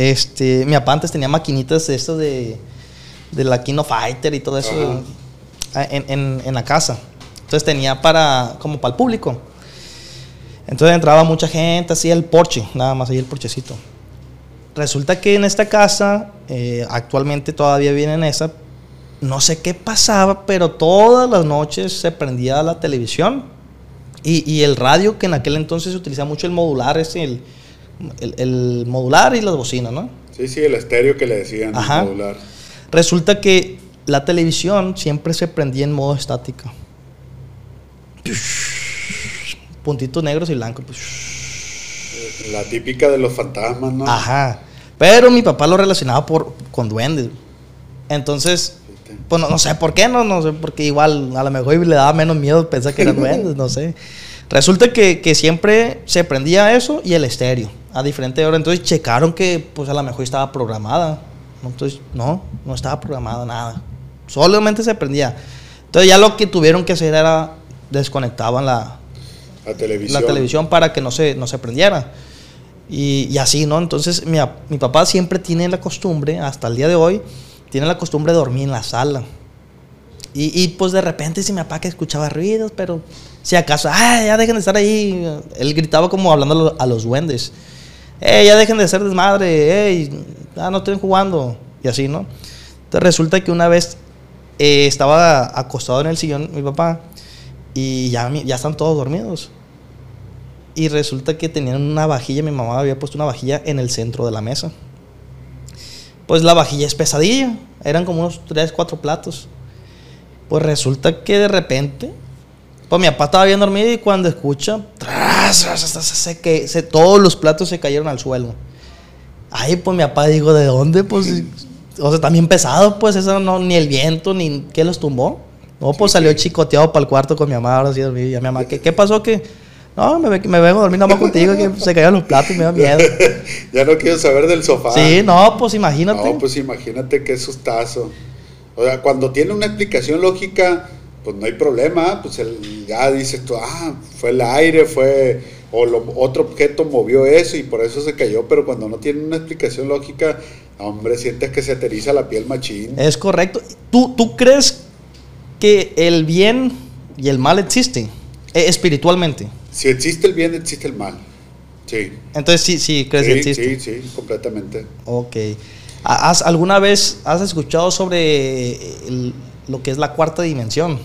este, mi papá antes tenía maquinitas de esto de, de la Kino Fighter y todo eso ah, en, en- en la casa. Entonces tenía para, como para el público. Entonces entraba mucha gente, así el porche, nada más ahí el porchecito. Resulta que en esta casa, eh, actualmente todavía viene en esa, no sé qué pasaba, pero todas las noches se prendía la televisión y, y el radio, que en aquel entonces se utilizaba mucho el modular, es el, el, el modular y las bocinas, ¿no? Sí, sí, el estéreo que le decían. Ajá. modular. Resulta que la televisión siempre se prendía en modo estático. Puntitos negros y blancos. pues. La típica de los fantasmas, ¿no? Ajá. Pero mi papá lo relacionaba por, con duendes. Entonces, pues no, no sé por qué, no, no sé, porque igual a lo mejor le daba menos miedo pensar que eran duendes, no sé. Resulta que, que siempre se prendía eso y el estéreo a diferente hora. Entonces checaron que pues a lo mejor estaba programada. Entonces, no, no estaba programada nada. Solamente se prendía. Entonces ya lo que tuvieron que hacer era desconectaban la, La televisión. la televisión para que no se, no se prendiera. Y, y así, ¿no? Entonces mi, mi papá siempre tiene la costumbre, hasta el día de hoy, tiene la costumbre de dormir en la sala. Y, y, pues de repente si mi papá que escuchaba ruidos, pero si acaso, ¡ay, ya dejen de estar ahí! Él gritaba como hablando a lo- a los duendes. ¡Ey, ya dejen de ser desmadre! ¡Ey, ya no estén jugando! Y así, ¿no? Entonces resulta que una vez eh, estaba acostado en el sillón mi papá y ya, ya están todos dormidos. Y resulta que tenían una vajilla, mi mamá había puesto una vajilla en el centro de la mesa. Pues la vajilla es pesadilla, eran como unos 3, 4 platos. Pues resulta que de repente, pues mi papá estaba bien dormido y cuando escucha, tras, tras, tras, se, que, se, todos los platos se cayeron al suelo. Ahí pues mi papá dijo, ¿de dónde? Pues, o sea, también pesado, pues eso no, ni el viento, ni qué los tumbó. No, pues Sí, salió sí. chicoteado para el cuarto con mi mamá, ahora sí dormí. Y a mi mamá, ¿qué, qué pasó? que No, me, me vengo a dormir nada más contigo, que se cayeron los platos y me da miedo. ya no quiero saber del sofá. Sí, no, pues imagínate. No, pues imagínate qué sustazo. O sea, cuando tiene una explicación lógica, pues no hay problema. Pues el- ya dices tú, ah, fue el aire, fue. O lo- otro objeto movió eso y por eso se cayó. Pero cuando no tiene una explicación lógica, hombre, sientes que se te eriza la piel machín. Es correcto. ¿Tú, ¿Tú crees que el bien y el mal existen eh, espiritualmente? Si existe el bien, existe el mal. Sí. Entonces sí, sí, crees que existe. sí, sí, completamente. Ok. ¿Has, ¿Alguna vez has escuchado sobre el- lo que es la cuarta dimensión?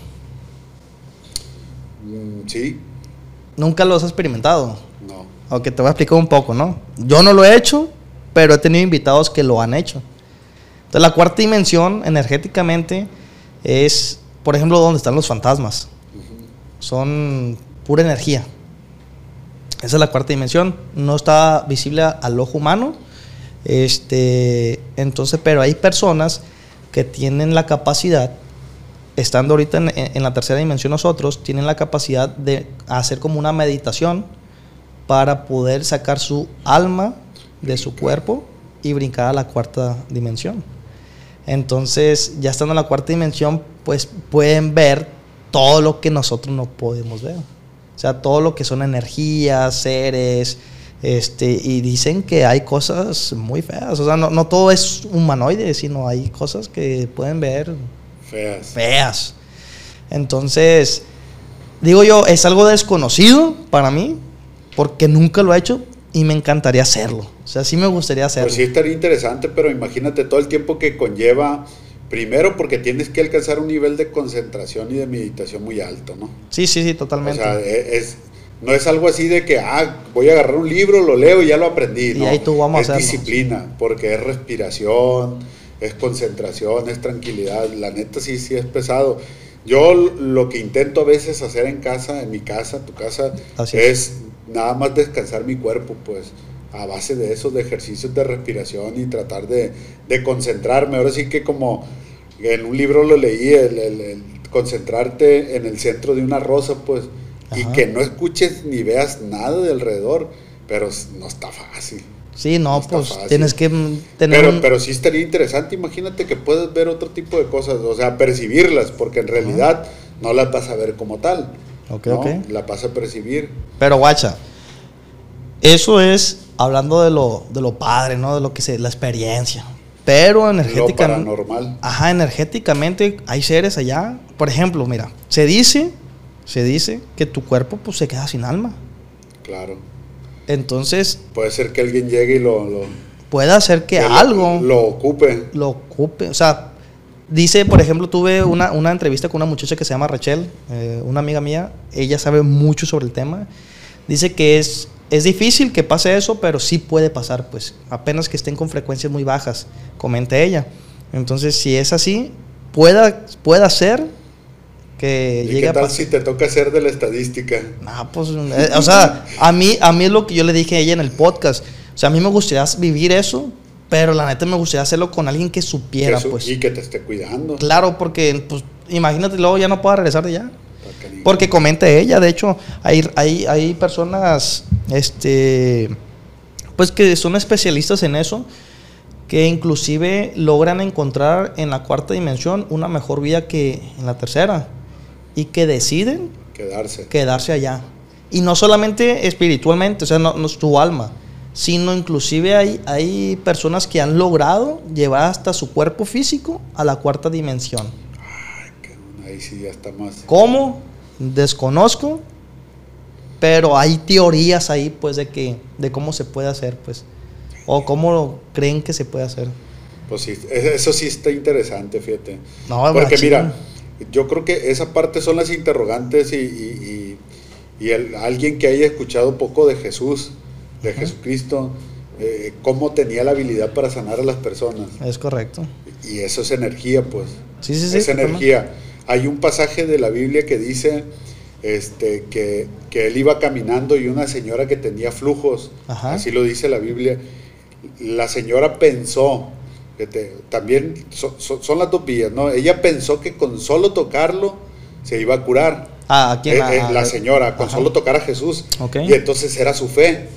Mm, sí, Nunca los has experimentado. no. Ok, te voy a explicar un poco, ¿no? Yo no lo he hecho, pero he tenido invitados que lo han hecho. Entonces, la cuarta dimensión energéticamente es, por ejemplo, donde están los fantasmas. Son pura energía. Esa es la cuarta dimensión. No está visible al ojo humano. Este, entonces, pero hay personas que tienen la capacidad, estando ahorita en, en- la tercera dimensión nosotros, tienen la capacidad de hacer como una meditación para poder sacar su alma de su cuerpo y brincar a la cuarta dimensión. Entonces, ya estando en la cuarta dimensión, pues pueden ver todo lo que nosotros no podemos ver. O sea, todo lo que son energías, seres, este, y dicen que hay cosas muy feas. O sea, no, no todo es humanoide, sino hay cosas que pueden ver Feas. feas. Entonces, digo yo, es algo desconocido para mí, porque nunca lo he hecho y me encantaría hacerlo. O sea, sí me gustaría hacerlo. Pues sí estaría interesante, pero imagínate todo el tiempo que conlleva, primero porque tienes que alcanzar un nivel de concentración y de meditación muy alto, ¿no? Sí, sí, sí, O totalmente. sea, e- es, no es algo así de que, ah, voy a agarrar un libro, lo leo y ya lo aprendí. Y no, ahí tú vamos a es disciplina, porque es respiración, es concentración, es tranquilidad. La neta sí, sí es pesado. Yo lo que intento a veces hacer en casa, en mi casa, tu casa, es nada más descansar mi cuerpo, pues a base de esos de ejercicios de respiración y tratar de, de concentrarme. Ahora sí que como en un libro lo leí, el, el- el concentrarte en el centro de una rosa, pues, y Ajá. que no escuches ni veas nada de alrededor, pero no está fácil. sí, no, está pues fácil. tienes que tener Pero, un- pero sí estaría interesante, imagínate que puedes ver otro tipo de cosas, o sea, percibirlas, porque en realidad no las vas a ver como tal. Ok, ¿no? ok. La vas a percibir. Pero guacha, eso es hablando de lo, de lo padre, ¿no? De lo que se, la experiencia. Pero Lo energéticamente... paranormal. Ajá, energéticamente hay seres allá. Por ejemplo, mira, se dice, se dice que tu cuerpo pues se queda sin alma. Claro. Entonces, Puede ser que alguien llegue y lo, lo, puede hacer que, lo- algo lo, lo ocupe. ocupe. O sea, dice, por ejemplo, tuve una, una entrevista con una muchacha que se llama Rachel, eh, una amiga mía. Ella sabe mucho sobre el tema. Dice que es, es difícil que pase eso, pero sí puede pasar, pues. Apenas que estén con frecuencias muy bajas, comenta ella. Entonces, si es así, pueda, pueda ser que ¿Y llegue qué tal si te toca hacer de la estadística? Ah, pues, eh, o sea, a mí, a mí es lo que yo le dije a ella en el podcast. O sea, a mí me gustaría vivir eso, pero la neta me gustaría hacerlo con alguien que supiera, Que pues. Y que te esté cuidando. Claro, porque, pues, imagínate, luego ya no pueda regresar de allá. Porque comenta ella, de hecho, hay, hay, hay personas, este, pues que son especialistas en eso, que inclusive logran encontrar en la cuarta dimensión una mejor vida que en la tercera. Y que deciden Quedarse. quedarse allá. Y no solamente espiritualmente, o sea, no, no es tu alma, sino inclusive hay, hay personas que han logrado llevar hasta su cuerpo físico a la cuarta dimensión. Que Ahí sí ya está más. ¿Cómo? Desconozco, pero hay teorías ahí, pues, de que, de cómo se puede hacer, pues, o cómo creen que se puede hacer. Pues sí, e- eso sí está interesante, fíjate. No, Porque machín. mira, yo creo que esa parte son las interrogantes y, y- y- y el- alguien que haya escuchado poco de Jesús, de Jesucristo, eh, cómo tenía la habilidad para sanar a las personas. Es correcto. Y eso es energía, pues. Sí, sí, sí. es energía. Hay un pasaje de la Biblia que dice este, que, que él iba caminando y una señora que tenía flujos, Ajá. así lo dice la Biblia, la señora pensó, que te- también so- so- son las dos vías, ¿no? Ella pensó que con solo tocarlo se iba a curar. Ah, ¿a quién? Eh, Ah, eh, ah, la ah, señora, con ajá. solo tocar a Jesús. Y entonces era su fe.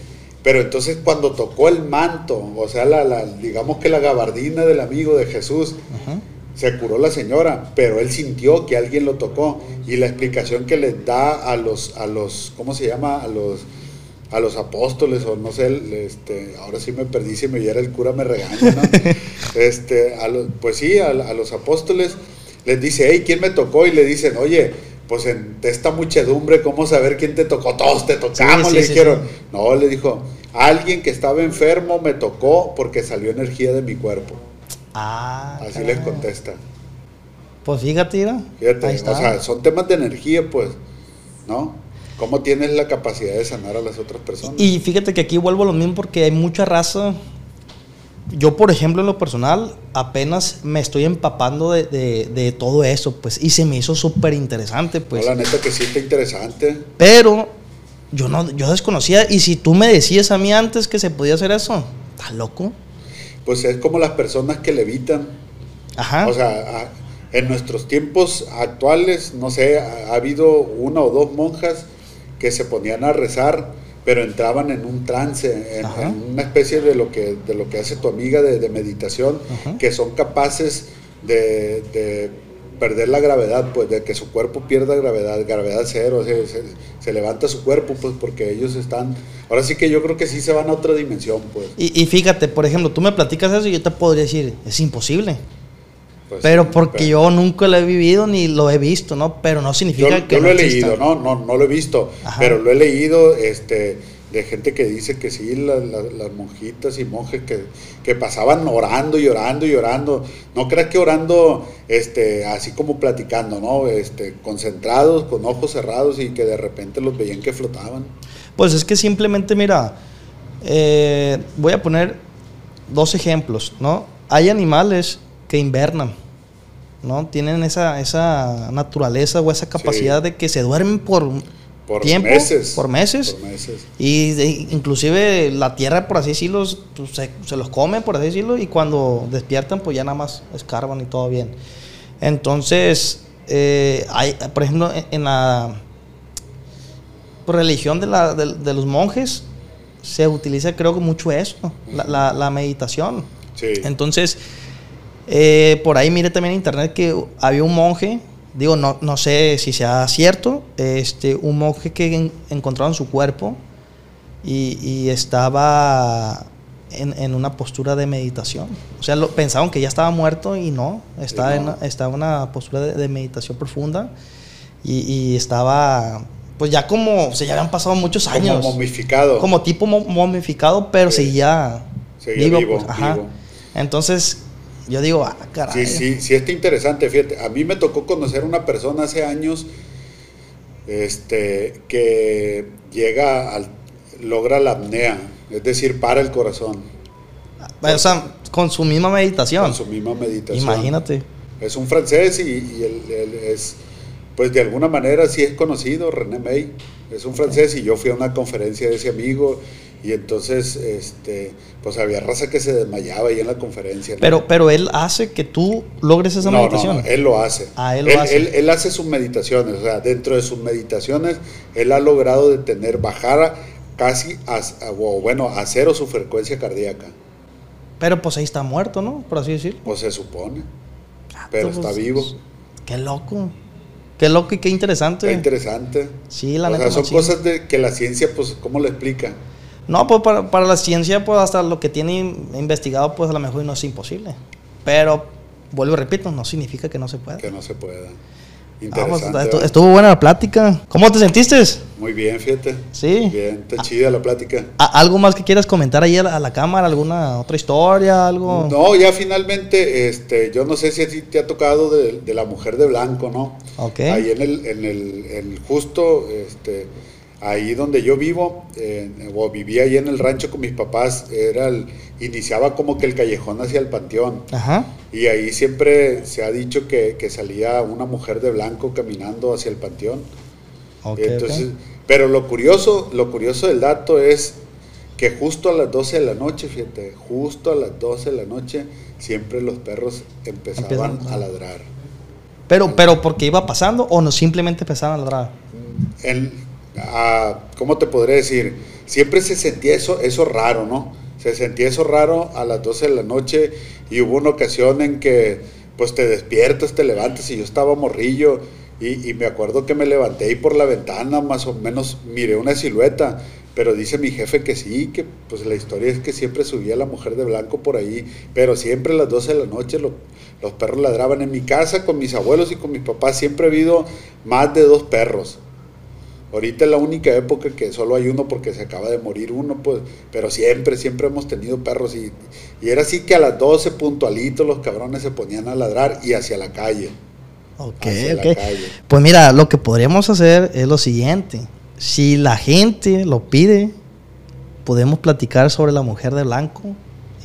Pero entonces cuando tocó el manto, o sea, la, la- digamos que la gabardina del amigo de Jesús, Ajá. se curó la señora, pero él sintió que alguien lo tocó. Y la explicación que les da a los, a los, ¿cómo se llama? A los, a los apóstoles, o no sé, este, ahora sí me perdí, si me oyera el cura me regaña, ¿no? este, a los- pues sí, a, a los apóstoles les dice, hey, ¿quién me tocó? Y le dicen, oye, pues en esta muchedumbre, ¿cómo saber quién te tocó? Todos te tocamos, Sí, sí, le sí, dijeron. No, le dijo, alguien que estaba enfermo me tocó porque salió energía de mi cuerpo. Ah, Así caray. les contesta. Pues fíjate, mira. Fíjate, Ahí o sea, son temas de energía, pues. ¿no? ¿Cómo tienes la capacidad de sanar a las otras personas? Y fíjate que aquí vuelvo a lo mismo porque hay mucha raza. Yo, por ejemplo, en lo personal, apenas me estoy empapando de, de- de todo eso, pues, y se me hizo súper interesante, pues. No, la neta que sí está interesante. Pero yo no, yo desconocía, y si tú me decías a mí antes que se podía hacer eso, ¿estás loco? Pues es como las personas que levitan. Ajá. O sea, a- en nuestros tiempos actuales, no sé, ha, ha habido una o dos monjas que se ponían a rezar, pero entraban en un trance, en, una especie de lo que, de lo que hace tu amiga de, de meditación, Ajá. que son capaces de, de perder la gravedad, pues de que su cuerpo pierda gravedad, gravedad cero, se, se- se levanta su cuerpo, pues porque ellos están, ahora sí que yo creo que sí se van a otra dimensión, pues. y, y fíjate, por ejemplo, tú me platicas eso y yo te podría decir, es imposible. Pues, Pero porque pero- yo nunca lo he vivido ni lo he visto, ¿no? Pero no Yo, significa yo que lo no he exista. leído, no, no, no lo he visto, Ajá. pero lo he leído este, de gente que dice que sí, la- la- las monjitas y monjes que, que pasaban orando y orando y orando. No creas que orando este, así como platicando, ¿no? Este, concentrados, con ojos cerrados y que de repente los veían que flotaban. Pues es que simplemente, mira, eh, voy a poner dos ejemplos, ¿no? Hay animales que invernan, ¿no? Tienen esa, esa naturaleza o esa capacidad Sí. de que se duermen por, Por tiempo, meses. por meses. Por meses. Y de- inclusive la tierra, por así decirlo, pues, se, se los come, por así decirlo, y cuando despiertan, pues ya nada más escarban y todo bien. Entonces, eh, hay, por ejemplo, en, en la religión de, la, de, de los monjes, se utiliza creo que mucho eso, la, la- la meditación. Sí. Entonces, eh, por ahí mire también en internet que había un monje, digo, no, no sé si sea cierto, este, un monje que en- encontraron su cuerpo y, y estaba en, en una postura de meditación. O sea, lo, pensaban que ya estaba muerto y no, estaba, Y no. En, estaba en una postura de, de meditación profunda y, y estaba, pues ya como, o sea, ya habían pasado muchos años. Como momificado. Como tipo mo- momificado, pero Sí. seguía, Seguía vivo, pues, ajá. Entonces, yo digo, ah, caray. Sí, sí, sí está interesante, fíjate. A mí me tocó conocer una persona hace años este, que llega al, logra la apnea, es decir, para el corazón O sea, con su misma meditación. con su misma meditación. Imagínate. Es un francés y, y él, él es, pues de alguna manera sí es conocido, René May, es un francés y yo fui a una conferencia de ese amigo y entonces, este, pues había raza que se desmayaba ahí en la conferencia. Pero, pero él hace que tú logres esa no, meditación. No, no, él lo hace. Ah, él lo hace. Él, él hace sus meditaciones, o sea, dentro de sus meditaciones, él ha logrado detener, bajar casi, a, bueno, a cero su frecuencia cardíaca, Pero pues ahí está muerto, ¿no? Por así decirlo. o se supone, pero Pues, está vivo. Qué loco. Qué loco y qué interesante. Está interesante. Sí, la o neta. sea, son machín. cosas de que la ciencia, pues, ¿cómo lo explica? No, pues para, para la ciencia, pues hasta lo que tiene investigado, pues a lo mejor no es imposible. Pero, vuelvo y repito, no significa que no se pueda. Que no se pueda. Ah, pues, Interesante. estu- ¿verdad? estuvo buena la plática. ¿Cómo te sentiste? Muy bien, fíjate. Sí. Bien, está chida la plática. ¿A- ¿Algo más que quieras comentar ahí a la, a la cámara? ¿Alguna otra historia? ¿Algo? No, ya finalmente, este, yo no sé si a ti te ha tocado de, de la mujer de blanco, ¿no? Ok. Ahí en el, en el, en justo, este, ahí donde yo vivo, eh, o vivía ahí en el rancho con mis papás, era el, iniciaba como que el callejón hacia el panteón. Ajá. Y ahí siempre se ha dicho que, que salía una mujer de blanco caminando hacia el panteón. Ok, Entonces, ok. pero lo curioso, lo curioso del dato es que justo a las 12 de la noche, fíjate, justo a las 12 de la noche, siempre los perros empezaban a ladrar. Pero, pero porque iba pasando o no simplemente empezaron a ladrar. En- ah, ¿Cómo te podré decir? Siempre se sentía eso, eso raro, ¿no? Se sentía eso raro a las 12 de la noche y hubo una ocasión en que pues te despiertas, te levantas y yo estaba morrillo y, me acuerdo que me levanté y por la ventana más o menos miré una silueta, pero dice mi jefe que sí, que pues la historia es que siempre subía la mujer de blanco por ahí, pero siempre a las 12 de la noche lo- los perros ladraban. En mi casa con mis abuelos y con mis papás siempre ha habido más de dos perros. Ahorita es la única época que solo hay uno porque se acaba de morir uno, pues, pero siempre, siempre hemos tenido perros y, y era así que a las 12 puntualitos los cabrones se ponían a ladrar y hacia la calle. Ok, hacia la ok. calle. Pues mira, lo que podríamos hacer es lo siguiente. Si la gente lo pide, podemos platicar sobre la mujer de blanco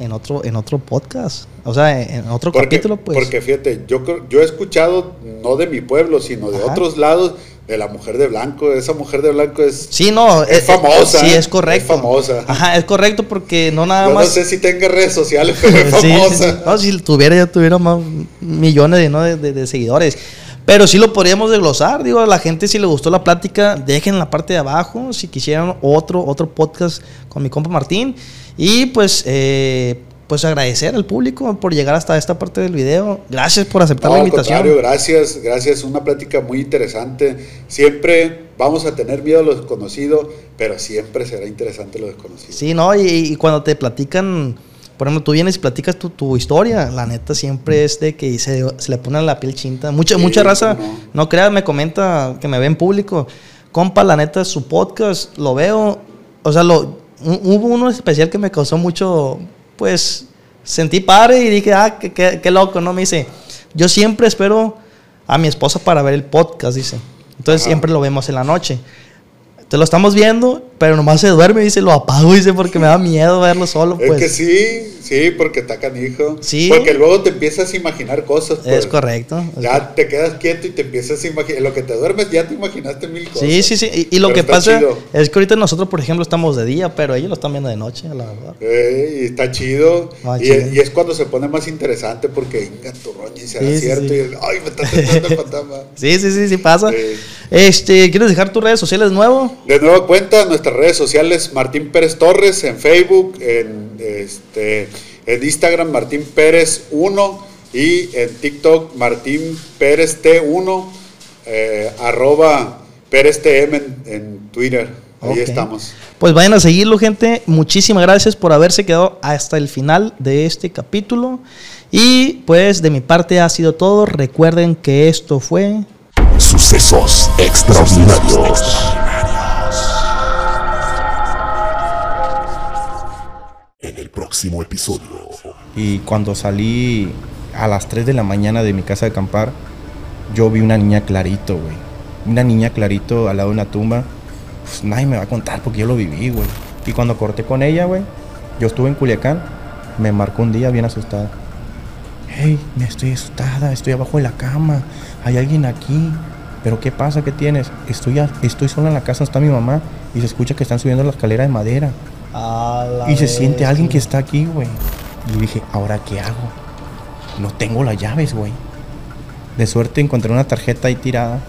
en otro, en otro podcast. O sea, en otro Porque, capítulo, pues. porque fíjate, yo, yo he escuchado, no de mi pueblo, sino de Ajá. otros lados, de la mujer de blanco. Esa mujer de blanco es... Sí, no. Es famosa, Sí, ¿eh? es correcto. Es famosa. Ajá, es correcto porque no nada yo más. no sé si tenga redes sociales, pero es sí, famosa. sí. No, si tuviera, ya tuviera más millones de, ¿no? de, de- de seguidores. Pero sí lo podríamos desglosar. Digo, a la gente, si le gustó la plática, dejen en la parte de abajo. Si quisieran otro, otro podcast con mi compa Martín. Y pues, eh, pues agradecer al público por llegar hasta esta parte del video. Gracias por aceptar No, la al invitación. contrario, gracias, gracias, una plática muy interesante. Siempre vamos a tener miedo a lo desconocido, pero siempre será interesante lo desconocido. Sí, no, y, y cuando te platican, por ejemplo, tú vienes y platicas tu, tu historia, la neta siempre es de que se, se le pone la piel chinta. Mucha, Sí, mucha raza, no. no creas, me comenta que me ve en público. Compa, la neta, su podcast, lo veo. O sea, lo, hu- hubo uno especial que me causó mucho, pues, sentí padre y dije, ah, qué, qué- qué loco, ¿no? Me dice, yo siempre espero a mi esposa para ver el podcast, dice. Entonces Ajá. siempre lo vemos en la noche. Te lo estamos viendo, pero nomás se duerme y dice, lo apago, dice, porque me da miedo verlo solo, Es pues. que sí, sí, porque está canijo. Sí. Porque luego te empiezas a imaginar cosas. Es pues. correcto. es Ya te quedas quieto y te empiezas a imaginar. Lo que te duermes ya te imaginaste mil cosas. Sí, sí, sí. Y, y lo Pero que pasa chido. es que ahorita nosotros, por ejemplo, estamos de día, pero ellos lo están viendo de noche, la verdad. Eh, y está chido. Ah, y, chido. y es cuando se pone más interesante porque venga tu roña y será Sí, cierto. sí. Y el, ay, me está tentando el fantasma. Sí, sí, sí, sí pasa. Este, ¿quieres dejar tus redes sociales nuevo? De nueva cuenta, nuestras redes sociales, Martín Pérez Torres, en Facebook, en, este, en Instagram, Martín Pérez 1 y en TikTok, Martín Pérez T1, eh, arroba Pérez TM en, en Twitter. Ahí estamos. Pues vayan a seguirlo, gente. Muchísimas gracias por haberse quedado hasta el final de este capítulo. Y pues de mi parte ha sido todo. Recuerden que esto fue Sucesos extraordinarios. Episodio. Y cuando salí a las 3 de la mañana de mi casa de acampar, yo vi una niña clarito, güey. Una niña clarito al lado de una tumba. Pues nadie me va a contar porque yo lo viví, güey. Y cuando corté con ella, güey, yo estuve en Culiacán, me marcó un día bien asustada. Hey, me estoy asustada, estoy abajo de la cama, hay alguien aquí. Pero ¿qué pasa? ¿Qué tienes? Estoy, a- estoy sola en la casa, está mi mamá y se escucha que están subiendo la escalera de madera. Y se siente alguien que está aquí, güey. Y dije, ¿ahora qué hago? No tengo las llaves, güey. De suerte encontré una tarjeta ahí tirada.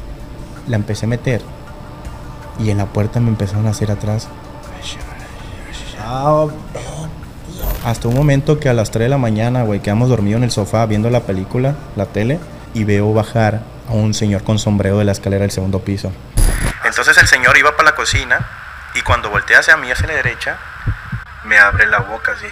La empecé a meter. Y en la puerta me empezaron a hacer atrás. Hasta un momento que a las 3 de la mañana, güey, quedamos dormidos en el sofá viendo la película, la tele, y veo bajar a un señor con sombrero de la escalera del segundo piso. Entonces el señor iba para la cocina y cuando voltea hacia mí, hacia la derecha, me abre la boca así.